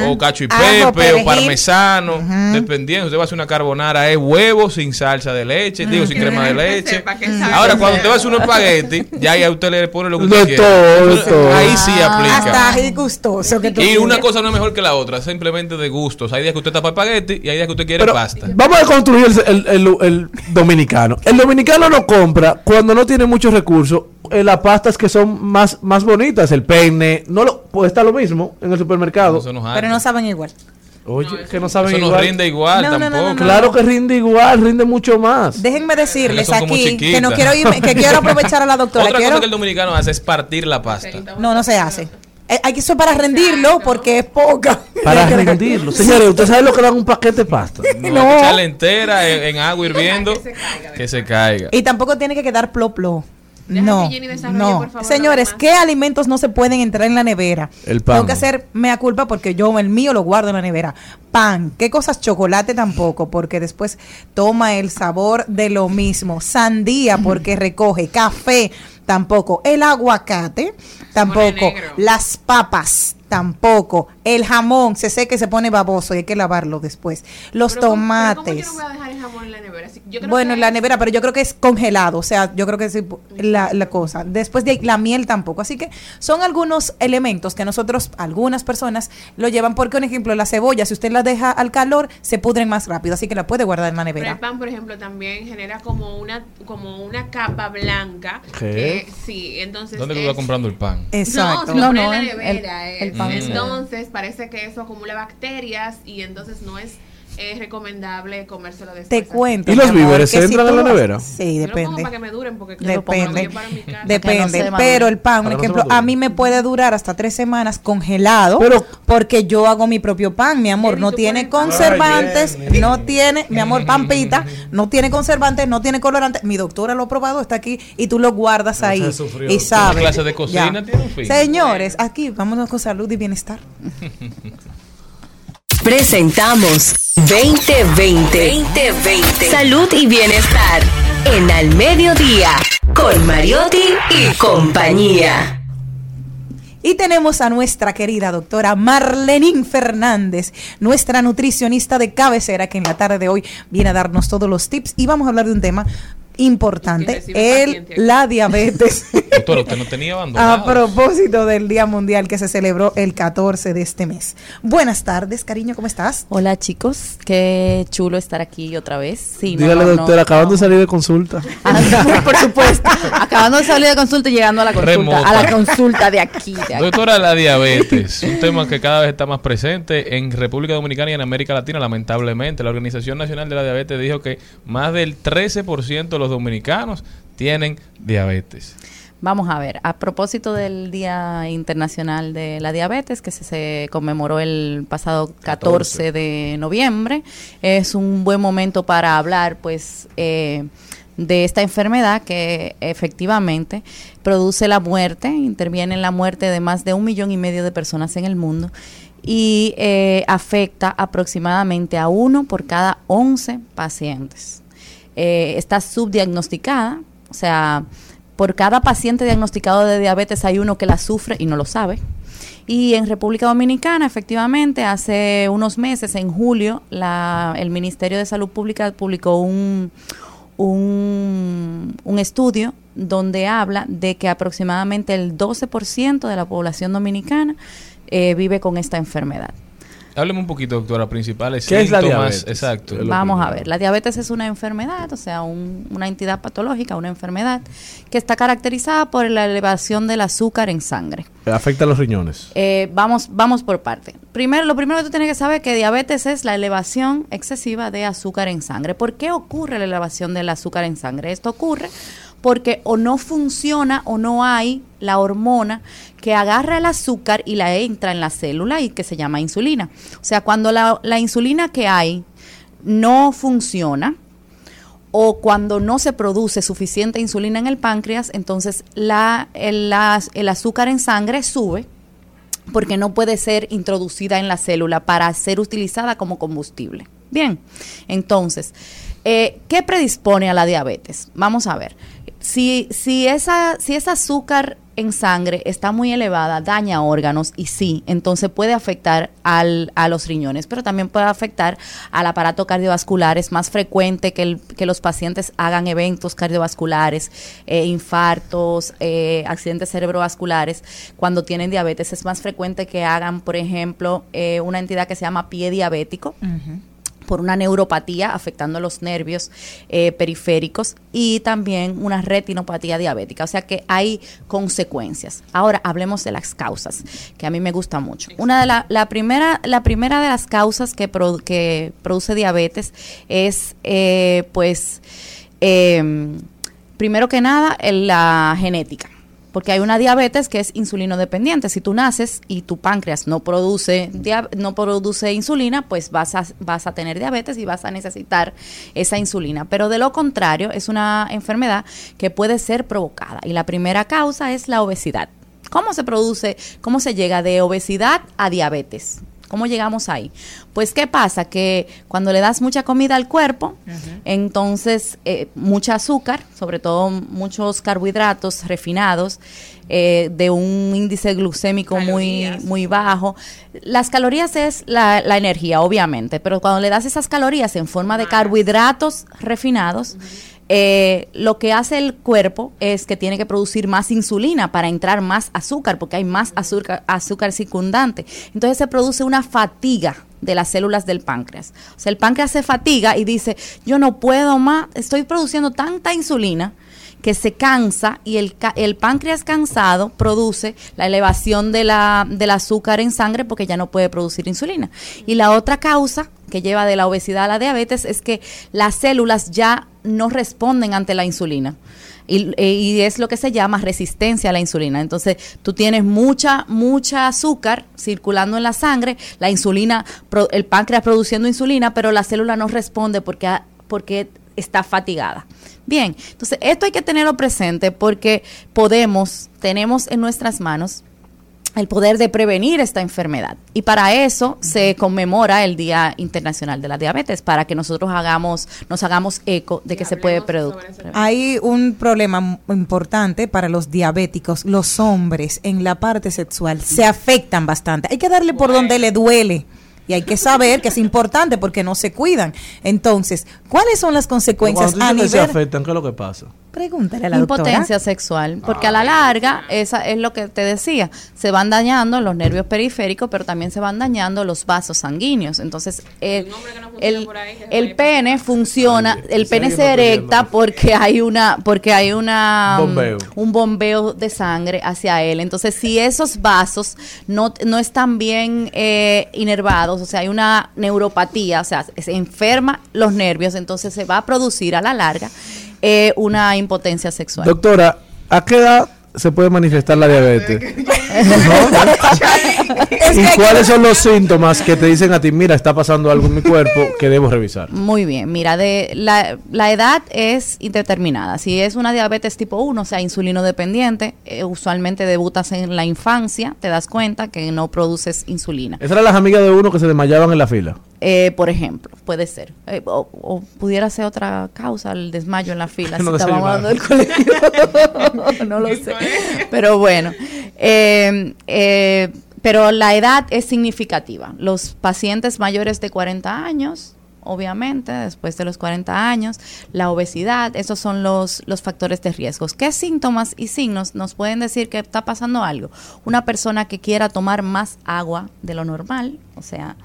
o cacho y Ajo, pepe, o parmesano, dependiendo. Usted va a hacer una carbonara, es huevo sin salsa de leche, digo, sin crema de leche. Ahora, cuando usted va a hacer un espagueti, ya ahí a usted le pone lo que usted quiere. todo. Ahí sí Hasta aplica. ají gustoso que tú Y una cosa no es mejor que la otra, simplemente de gustos. Hay días que usted está para espagueti y hay días que usted quiere Pero pasta. vamos a construir el, el- el- el dominicano. El dominicano no compra cuando no tiene muchos recursos eh, las pastas que son más, más bonitas. El peine, no lo, puede estar lo mismo en el supermercado. Pero no saben igual. Oye, que no saben Eso no igual. rinde igual No, no, no, tampoco. no, no. Claro que rinde igual, rinde mucho más. Déjenme decirles aquí que no quiero irme- que quiero aprovechar a la doctora. Otra quiero- cosa que el dominicano hace es partir la pasta. No, no se hace. Eh, hay que eso para rendirlo porque es poca. [laughs] Para [laughs] rendirlo. Señores, ¿usted sabe lo que dan un paquete de pasta? [laughs] No, echarla entera en, en agua hirviendo que se caiga. Y tampoco tiene que quedar plo No, que Jenny desarrolle, no. por favor, Señores, ¿qué alimentos no se pueden entrar en la nevera? El pan. Tengo que hacer mea culpa porque yo el mío lo guardo en la nevera. Pan, ¿qué cosas? Chocolate tampoco, porque después toma el sabor de lo mismo. Sandía, [laughs] porque recoge. Café, tampoco. El aguacate, tampoco. Las papas, tampoco. El jamón, se seca y se pone baboso y hay que lavarlo después. Los Pero ¿cómo- pero ¿Cómo tomates. yo no voy a dejar el jamón en la nevera? Si- yo creo Bueno, que en la nevera, pero yo creo que es congelado, o sea, yo creo que es la, la cosa. Después de ahí, la miel tampoco. Así que son algunos elementos que nosotros, algunas personas, lo llevan porque, por ejemplo, la cebolla, si usted la deja al calor, se pudren más rápido, así que la puede guardar en la Pero el nevera. pan, por ejemplo, también genera como una como una capa blanca. ¿Qué? que- sí, entonces. ¿Dónde que es- va comprando el pan? Exacto. No, lo No, no, en el- la nevera. el- el eh. pan. Entonces parece que eso acumula bacterias y entonces no es eh, recomendable comérselo después. Te cuento. ¿Y los víveres se si entran en la nevera? Sí, Yo lo pongo depende. para que me duren porque Depende. para mi casa. Depende, no pero el pan, por no ejemplo, a mí me puede durar hasta tres semanas congelado, porque yo hago mi propio pan, mi amor, no tiene conservantes, no tiene, mi amor, [laughs] pan pita, no tiene conservantes, no tiene colorante. Mi doctora lo ha probado, está aquí y tú lo guardas ahí se sufrió. y sabes. Clase de cocina Ya. tiene un fin. Señores, aquí vámonos con salud y bienestar. [laughs] Presentamos 2020. 2020. Salud y bienestar. En Al Mediodía. Con Mariotti y compañía. Y tenemos a nuestra querida doctora Marlenín Fernández, nuestra nutricionista de cabecera, que en la tarde de hoy viene a darnos todos los tips. Y vamos a hablar de un tema importante, el, la diabetes. [laughs] Doctor, usted no tenía [laughs] a abandonado. propósito del Día Mundial que se celebró el 14 de este mes. Buenas tardes, cariño, ¿cómo estás? Hola chicos, qué chulo estar aquí otra vez. Sí, Dígale, no, no. doctora, acabando de salir de consulta. [laughs] Por supuesto, acabando de salir de consulta y llegando a la consulta, Remota. a la consulta de aquí, de aquí. Doctora, la diabetes, un tema que cada vez está más presente en República Dominicana y en América Latina, lamentablemente. La Organización Nacional de la Diabetes dijo que más del 13% de los dominicanos tienen diabetes. Vamos a ver, a propósito del Día Internacional de la Diabetes, que se, se conmemoró el pasado 14 de noviembre, es un buen momento para hablar, pues, eh, de esta enfermedad que efectivamente produce la muerte, interviene en la muerte de más de un millón y medio de personas en el mundo y eh, afecta aproximadamente a uno por cada 11 pacientes. Eh, está subdiagnosticada, o sea, por cada paciente diagnosticado de diabetes hay uno que la sufre y no lo sabe. Y en República Dominicana, efectivamente, hace unos meses, en julio, la- el Ministerio de Salud Pública publicó un, un, un estudio donde habla de que aproximadamente el 12% de la población dominicana eh, vive con esta enfermedad. Hábleme un poquito, doctora, principales ¿Qué es la diabetes? Exacto. Vamos a ver, la diabetes es una enfermedad, o sea, un- una entidad patológica, una enfermedad que está caracterizada por la elevación del azúcar en sangre. Afecta a los riñones. Eh, vamos, vamos por parte. Primero, lo primero que tú tienes que saber es que diabetes es la elevación excesiva de azúcar en sangre. ¿Por qué ocurre la elevación del azúcar en sangre? Esto ocurre porque o no funciona o no hay la hormona que agarra el azúcar y la entra en la célula y que se llama insulina. O sea, cuando la, insulina que hay no funciona, o cuando no se produce suficiente insulina en el páncreas, entonces el azúcar en sangre sube porque no puede ser introducida en la célula para ser utilizada como combustible. Bien, entonces, eh, ¿qué predispone a la diabetes? Vamos a ver. Si, si, esa, si ese azúcar en sangre está muy elevada, daña órganos y sí, entonces puede afectar al, a los riñones, pero también puede afectar al aparato cardiovascular. Es más frecuente que, el- que los pacientes hagan eventos cardiovasculares, eh, infartos, eh, accidentes cerebrovasculares. Cuando tienen diabetes es más frecuente que hagan, por ejemplo, eh, una entidad que se llama pie diabético por una neuropatía afectando los nervios eh, periféricos y también una retinopatía diabética. O sea que hay consecuencias. Ahora hablemos de las causas, que a mí me gusta mucho. Una de la, la primera, la primera de las causas que, produ- que produce diabetes es, eh, pues, eh, primero que nada, la genética. Porque hay una diabetes que es insulino dependiente. Si tú naces y tu páncreas no produce, no produce insulina, pues vas a, vas a tener diabetes y vas a necesitar esa insulina. Pero de lo contrario, es una enfermedad que puede ser provocada. Y la primera causa es la obesidad. ¿Cómo se produce, cómo se llega de obesidad a diabetes? ¿Cómo llegamos ahí? Pues, ¿qué pasa? Que cuando le das mucha comida al cuerpo, entonces eh, mucha azúcar, sobre todo muchos carbohidratos refinados, eh, de un índice glucémico muy, muy bajo. Las calorías es la, la energía, obviamente, pero cuando le das esas calorías en forma de carbohidratos refinados, eh, lo que hace el cuerpo es que tiene que producir más insulina para entrar más azúcar, porque hay más azúcar, circundante. Entonces se produce una fatiga de las células del páncreas. O sea, el páncreas se fatiga y dice, yo no puedo más, estoy produciendo tanta insulina que se cansa y el páncreas cansado produce la elevación de la, del azúcar en sangre porque ya no puede producir insulina. Y la otra causa que lleva de la obesidad a la diabetes es que las células ya no responden ante la insulina. Y, eh, y es lo que se llama resistencia a la insulina. Entonces, tú tienes mucha, mucha azúcar circulando en la sangre, la insulina, el páncreas produciendo insulina, pero la célula no responde porque, ha- porque está fatigada. Bien, entonces esto hay que tenerlo presente porque podemos, tenemos en nuestras manos el poder de prevenir esta enfermedad. Y para eso se conmemora el Día Internacional de la Diabetes, para que nosotros hagamos, nos hagamos eco de que se puede producir. Hay un problema importante para los diabéticos. Los hombres en la parte sexual se afectan bastante. Hay que darle por donde le duele. Y hay que saber que es importante porque no se cuidan. Entonces, ¿cuáles son las consecuencias Cuando a que se nivel... afectan, ¿qué es lo que pasa? Pregúntale a la doctora. Impotencia sexual, porque a la larga, esa es lo que te decía, se van dañando los nervios periféricos, pero también se van dañando los vasos sanguíneos. Entonces, el, el, el pene funciona, el pene se erecta porque hay una, porque hay una Bombeo. un bombeo de sangre hacia él. Entonces, si esos vasos no, no están bien eh, inervados, o sea, hay una neuropatía, o sea, se enferma los nervios, entonces se va a producir a la larga eh, una impotencia sexual. Doctora, ¿a qué edad se puede manifestar la diabetes? [laughs] ¿Y cuáles son los síntomas que te dicen a ti, mira, está pasando algo en mi cuerpo que debo revisar? Muy bien, mira, de la, la edad es indeterminada. Si es una diabetes tipo 1, o sea, insulino dependiente, eh, usualmente debutas en la infancia, te das cuenta que no produces insulina. Esas eran las amigas de uno que se desmayaban en la fila. Eh, por ejemplo, puede ser. Eh, o, o pudiera ser otra causa, el desmayo en la fila. [laughs] No si estábamos hablando del colegio. [laughs] no lo sé. Pero bueno. eh, eh, pero la edad es significativa. Los pacientes mayores de 40 años, obviamente, después de los 40 años, la obesidad, esos son los, los factores de riesgos. ¿Qué síntomas y signos nos pueden decir que está pasando algo? Una persona que quiera tomar más agua de lo normal, o sea,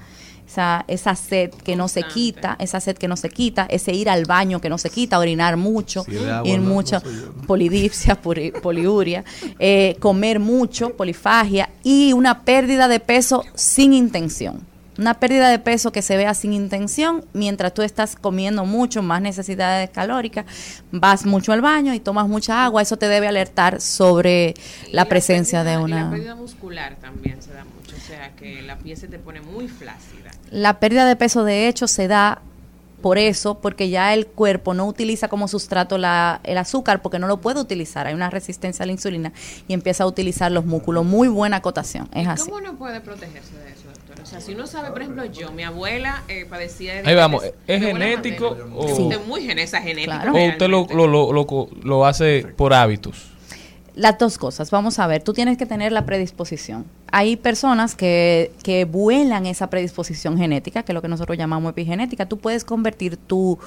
esa, esa sed que no se quita, esa sed que no se quita, ese ir al baño que no se quita, orinar mucho, Sí, de agua, ir no, mucho, no polidipsia, puri- poliuria, eh, comer mucho, polifagia y una pérdida de peso sin intención. Una pérdida de peso que se vea sin intención mientras tú estás comiendo mucho, más necesidades calóricas, vas mucho al baño y tomas mucha agua, eso te debe alertar sobre la presencia de Y la una... pérdida muscular también se da mucho, o sea que la piel se te pone muy flácida. La pérdida de peso de hecho se da por eso, porque ya el cuerpo no utiliza como sustrato la, el azúcar porque no lo puede utilizar, hay una resistencia a la insulina y empieza a utilizar los músculos. Muy buena acotación, es ¿Y así. ¿Cómo uno puede protegerse de sea, si uno sabe, por ejemplo, yo, mi abuela eh, padecía de Ahí vamos, ¿es genético o- Sí. Es muy genética. ¿O usted lo, lo, lo, lo, lo hace por hábitos? Las dos cosas, vamos a ver, tú tienes que tener la predisposición. Hay personas que, que vuelan esa predisposición genética, que es lo que nosotros llamamos epigenética. Tú puedes convertir tu,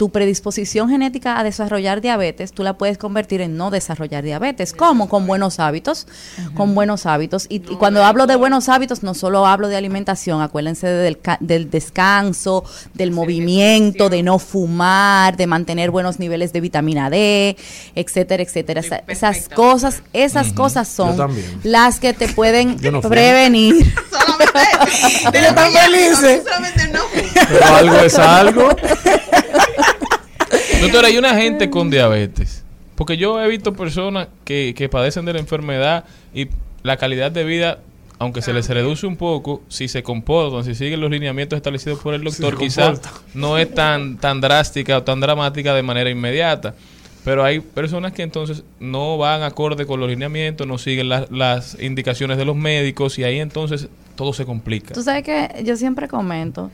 tu predisposición genética a desarrollar diabetes, tú la puedes convertir en no desarrollar diabetes. ¿Cómo? Con buenos hábitos, con buenos hábitos. Y, y cuando hablo de buenos hábitos, no solo hablo de alimentación, acuérdense del, del descanso, del movimiento, de no fumar, de mantener buenos niveles de vitamina D, etcétera, etcétera. Esa- esas cosas, esas cosas son las que te pueden [laughs] Yo no prevenir. Pero están felices. Pero algo es [laughs] algo. Doctora, hay una gente con diabetes. Porque yo he visto personas que, que padecen de la enfermedad y la calidad de vida, aunque se les reduce un poco, si se comportan, si siguen los lineamientos establecidos por el doctor, quizás no es tan, tan drástica o tan dramática de manera inmediata. Pero hay personas que entonces no van acorde con los lineamientos, no siguen las- las indicaciones de los médicos y ahí entonces todo se complica. Tú sabes que yo siempre comento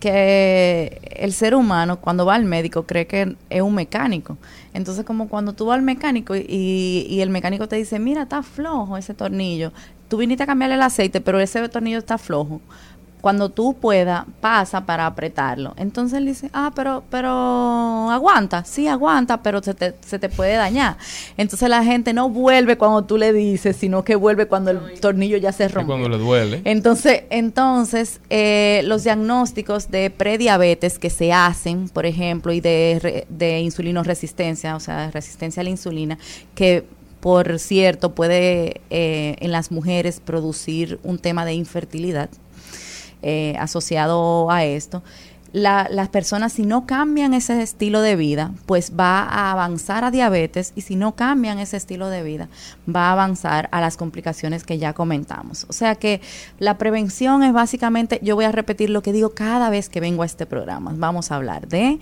que el ser humano cuando va al médico cree que es un mecánico. Entonces como cuando tú vas al mecánico y, y el mecánico te dice, mira, está flojo ese tornillo. Tú viniste a cambiarle el aceite, pero ese tornillo está flojo. Cuando tú puedas, pasa para apretarlo. Entonces él dice, ah, pero, pero aguanta, sí aguanta, pero se te, se te puede dañar. Entonces la gente no vuelve cuando tú le dices, sino que vuelve cuando el tornillo ya se rompe. cuando le duele. Entonces, entonces eh, los diagnósticos de prediabetes que se hacen, por ejemplo, y de, de insulinoresistencia, o sea, resistencia a la insulina, que por cierto puede eh, en las mujeres producir un tema de infertilidad eh, asociado a esto. La- las personas si no cambian ese estilo de vida, pues va a avanzar a diabetes y si no cambian ese estilo de vida, va a avanzar a las complicaciones que ya comentamos. O sea que la prevención es básicamente, yo voy a repetir lo que digo cada vez que vengo a este programa. Vamos a hablar de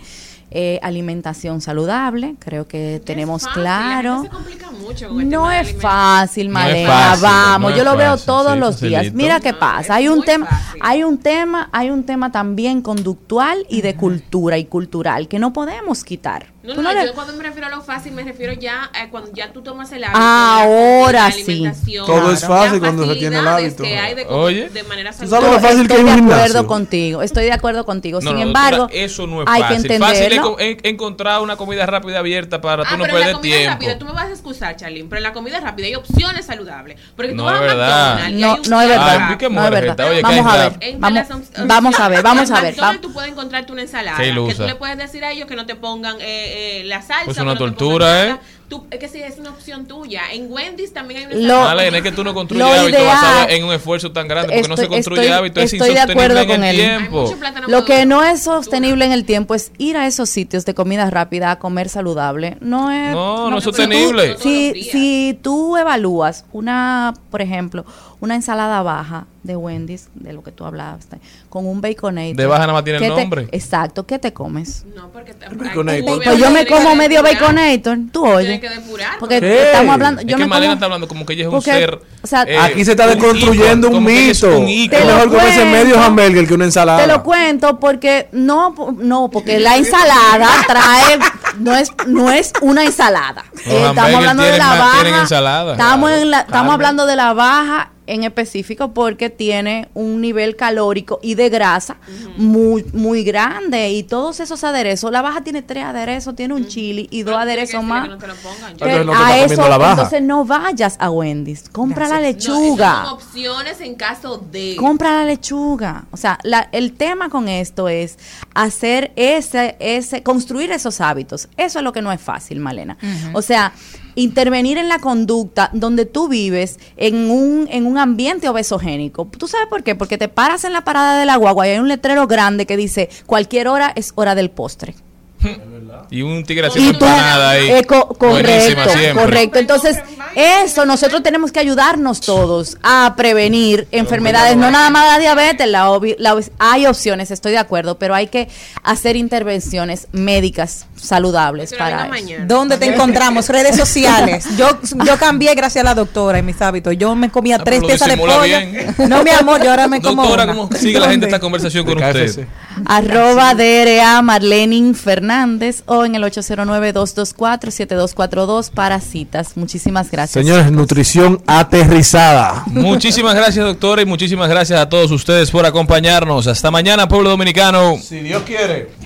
eh, alimentación saludable, creo que tenemos fácil, claro. gente se complica mucho con el No tema es fácil, No es Malena. Vamos, no yo lo veo fácil, todos sí, los días. Mira qué pasa. Hay un tema, hay un tema, hay un tema también conductual y de cultura y cultural que no podemos quitar. No, no, no le- yo cuando me refiero a lo fácil, me refiero ya a cuando ya tú tomas el hábito. Ahora de la sí. Todo es las fácil cuando se tiene el hábito. que hay de, Oye. de manera ¿Tú sabes lo saludable. fácil que Estoy es de acuerdo contigo, estoy de acuerdo contigo. Sin no, embargo, doctora, eso no es hay que fácil. Fácil es entenderlo. co- en- encontrar una comida rápida abierta para Ah, tú no pero en la perder comida tiempo. rápida, tú me vas a excusar, Charlene, pero en la comida rápida hay opciones saludables. Porque tú No vas es a. McDonald's No, no es verdad. Ay, ¿qué no es verdad. vamos ¿qué a ver. Vamos, a ver, vamos a En ver. McDonald's va- tú puedes encontrarte una ensalada. Qué Que tú le puedes decir a ellos que no te pongan eh, eh, la salsa. Pues que una tortura. ¿eh? Tú, es que sí, es una opción tuya. En Wendy's también hay una Lo-. Malena, es que tú no construyes hábitos ideal- basados en un esfuerzo tan grande porque no se construye estoy- hábitos, es estoy de insostenible acuerdo en con el él. tiempo. Lo que no es sostenible en el tiempo es ir a esos sitios de comida rápida a comer saludable. No es. No, no es si tú- sostenible. Si, si tú evalúas una, por ejemplo, una ensalada baja de Wendy's, de lo que tú hablabas, con un baconator. De baja nada más tiene el ¿qué te- nombre. exacto, ¿qué te comes? No, porque te- Baconator. Pues yo me como medio baconator, tú Tienes que depurar. Porque ¿Qué? estamos hablando. Es Yo que me Malena como, está hablando como que ella es un porque, ser. o sea, eh, Aquí se está un desconstruyendo ícono, un es mito. un Es. Te lo mejor comerse cuento. medio hamburger que una Te ensalada. lo cuento porque no, no, porque la ensalada trae no es no es una ensalada. Eh, estamos hablando de la baja. ensalada. Estamos en la, estamos hablando de la baja en específico porque tiene un nivel calórico y de grasa muy, muy grande. Y todos esos aderezos, la baja tiene tres aderezos, tiene un chili y dos aderezos más. Que Entonces no te a eso, comiendo la baja. entonces no vayas a Wendy's, compra la lechuga. opciones en caso de. Compra la lechuga. O sea, la- el tema con esto es hacer ese, ese, construir esos hábitos. Eso es lo que no es fácil, Malena. O sea, intervenir en la conducta donde tú vives en un, en un ambiente obesogénico. ¿Tú sabes por qué? Porque te paras en la parada de la guagua y hay un letrero grande que dice cualquier hora es hora del postre. Y un tigre haciendo empanada ahí. Eh, co- correcto, correcto. Entonces, eso nosotros tenemos que ayudarnos todos a prevenir enfermedades, no nada más la diabetes, la, la hay opciones, estoy de acuerdo, pero hay que hacer intervenciones médicas saludables para eso. ¿Dónde te encontramos? Redes [laughs] sociales. Yo, yo [laughs] cambié gracias a la doctora en mis hábitos. Yo me comía tres Ah, lo piezas de pollo. bien. [laughs] No, mi amor, yo ahora me como Doctora, una. ¿cómo sigue la gente esta conversación con usted? Arroba DRA Marlenin Fernández o en el 809-224-7242 para citas. Muchísimas gracias. Señores, nutrición aterrizada. Muchísimas gracias, doctora, y muchísimas gracias a todos ustedes por acompañarnos. Hasta mañana, pueblo dominicano. Si Dios quiere.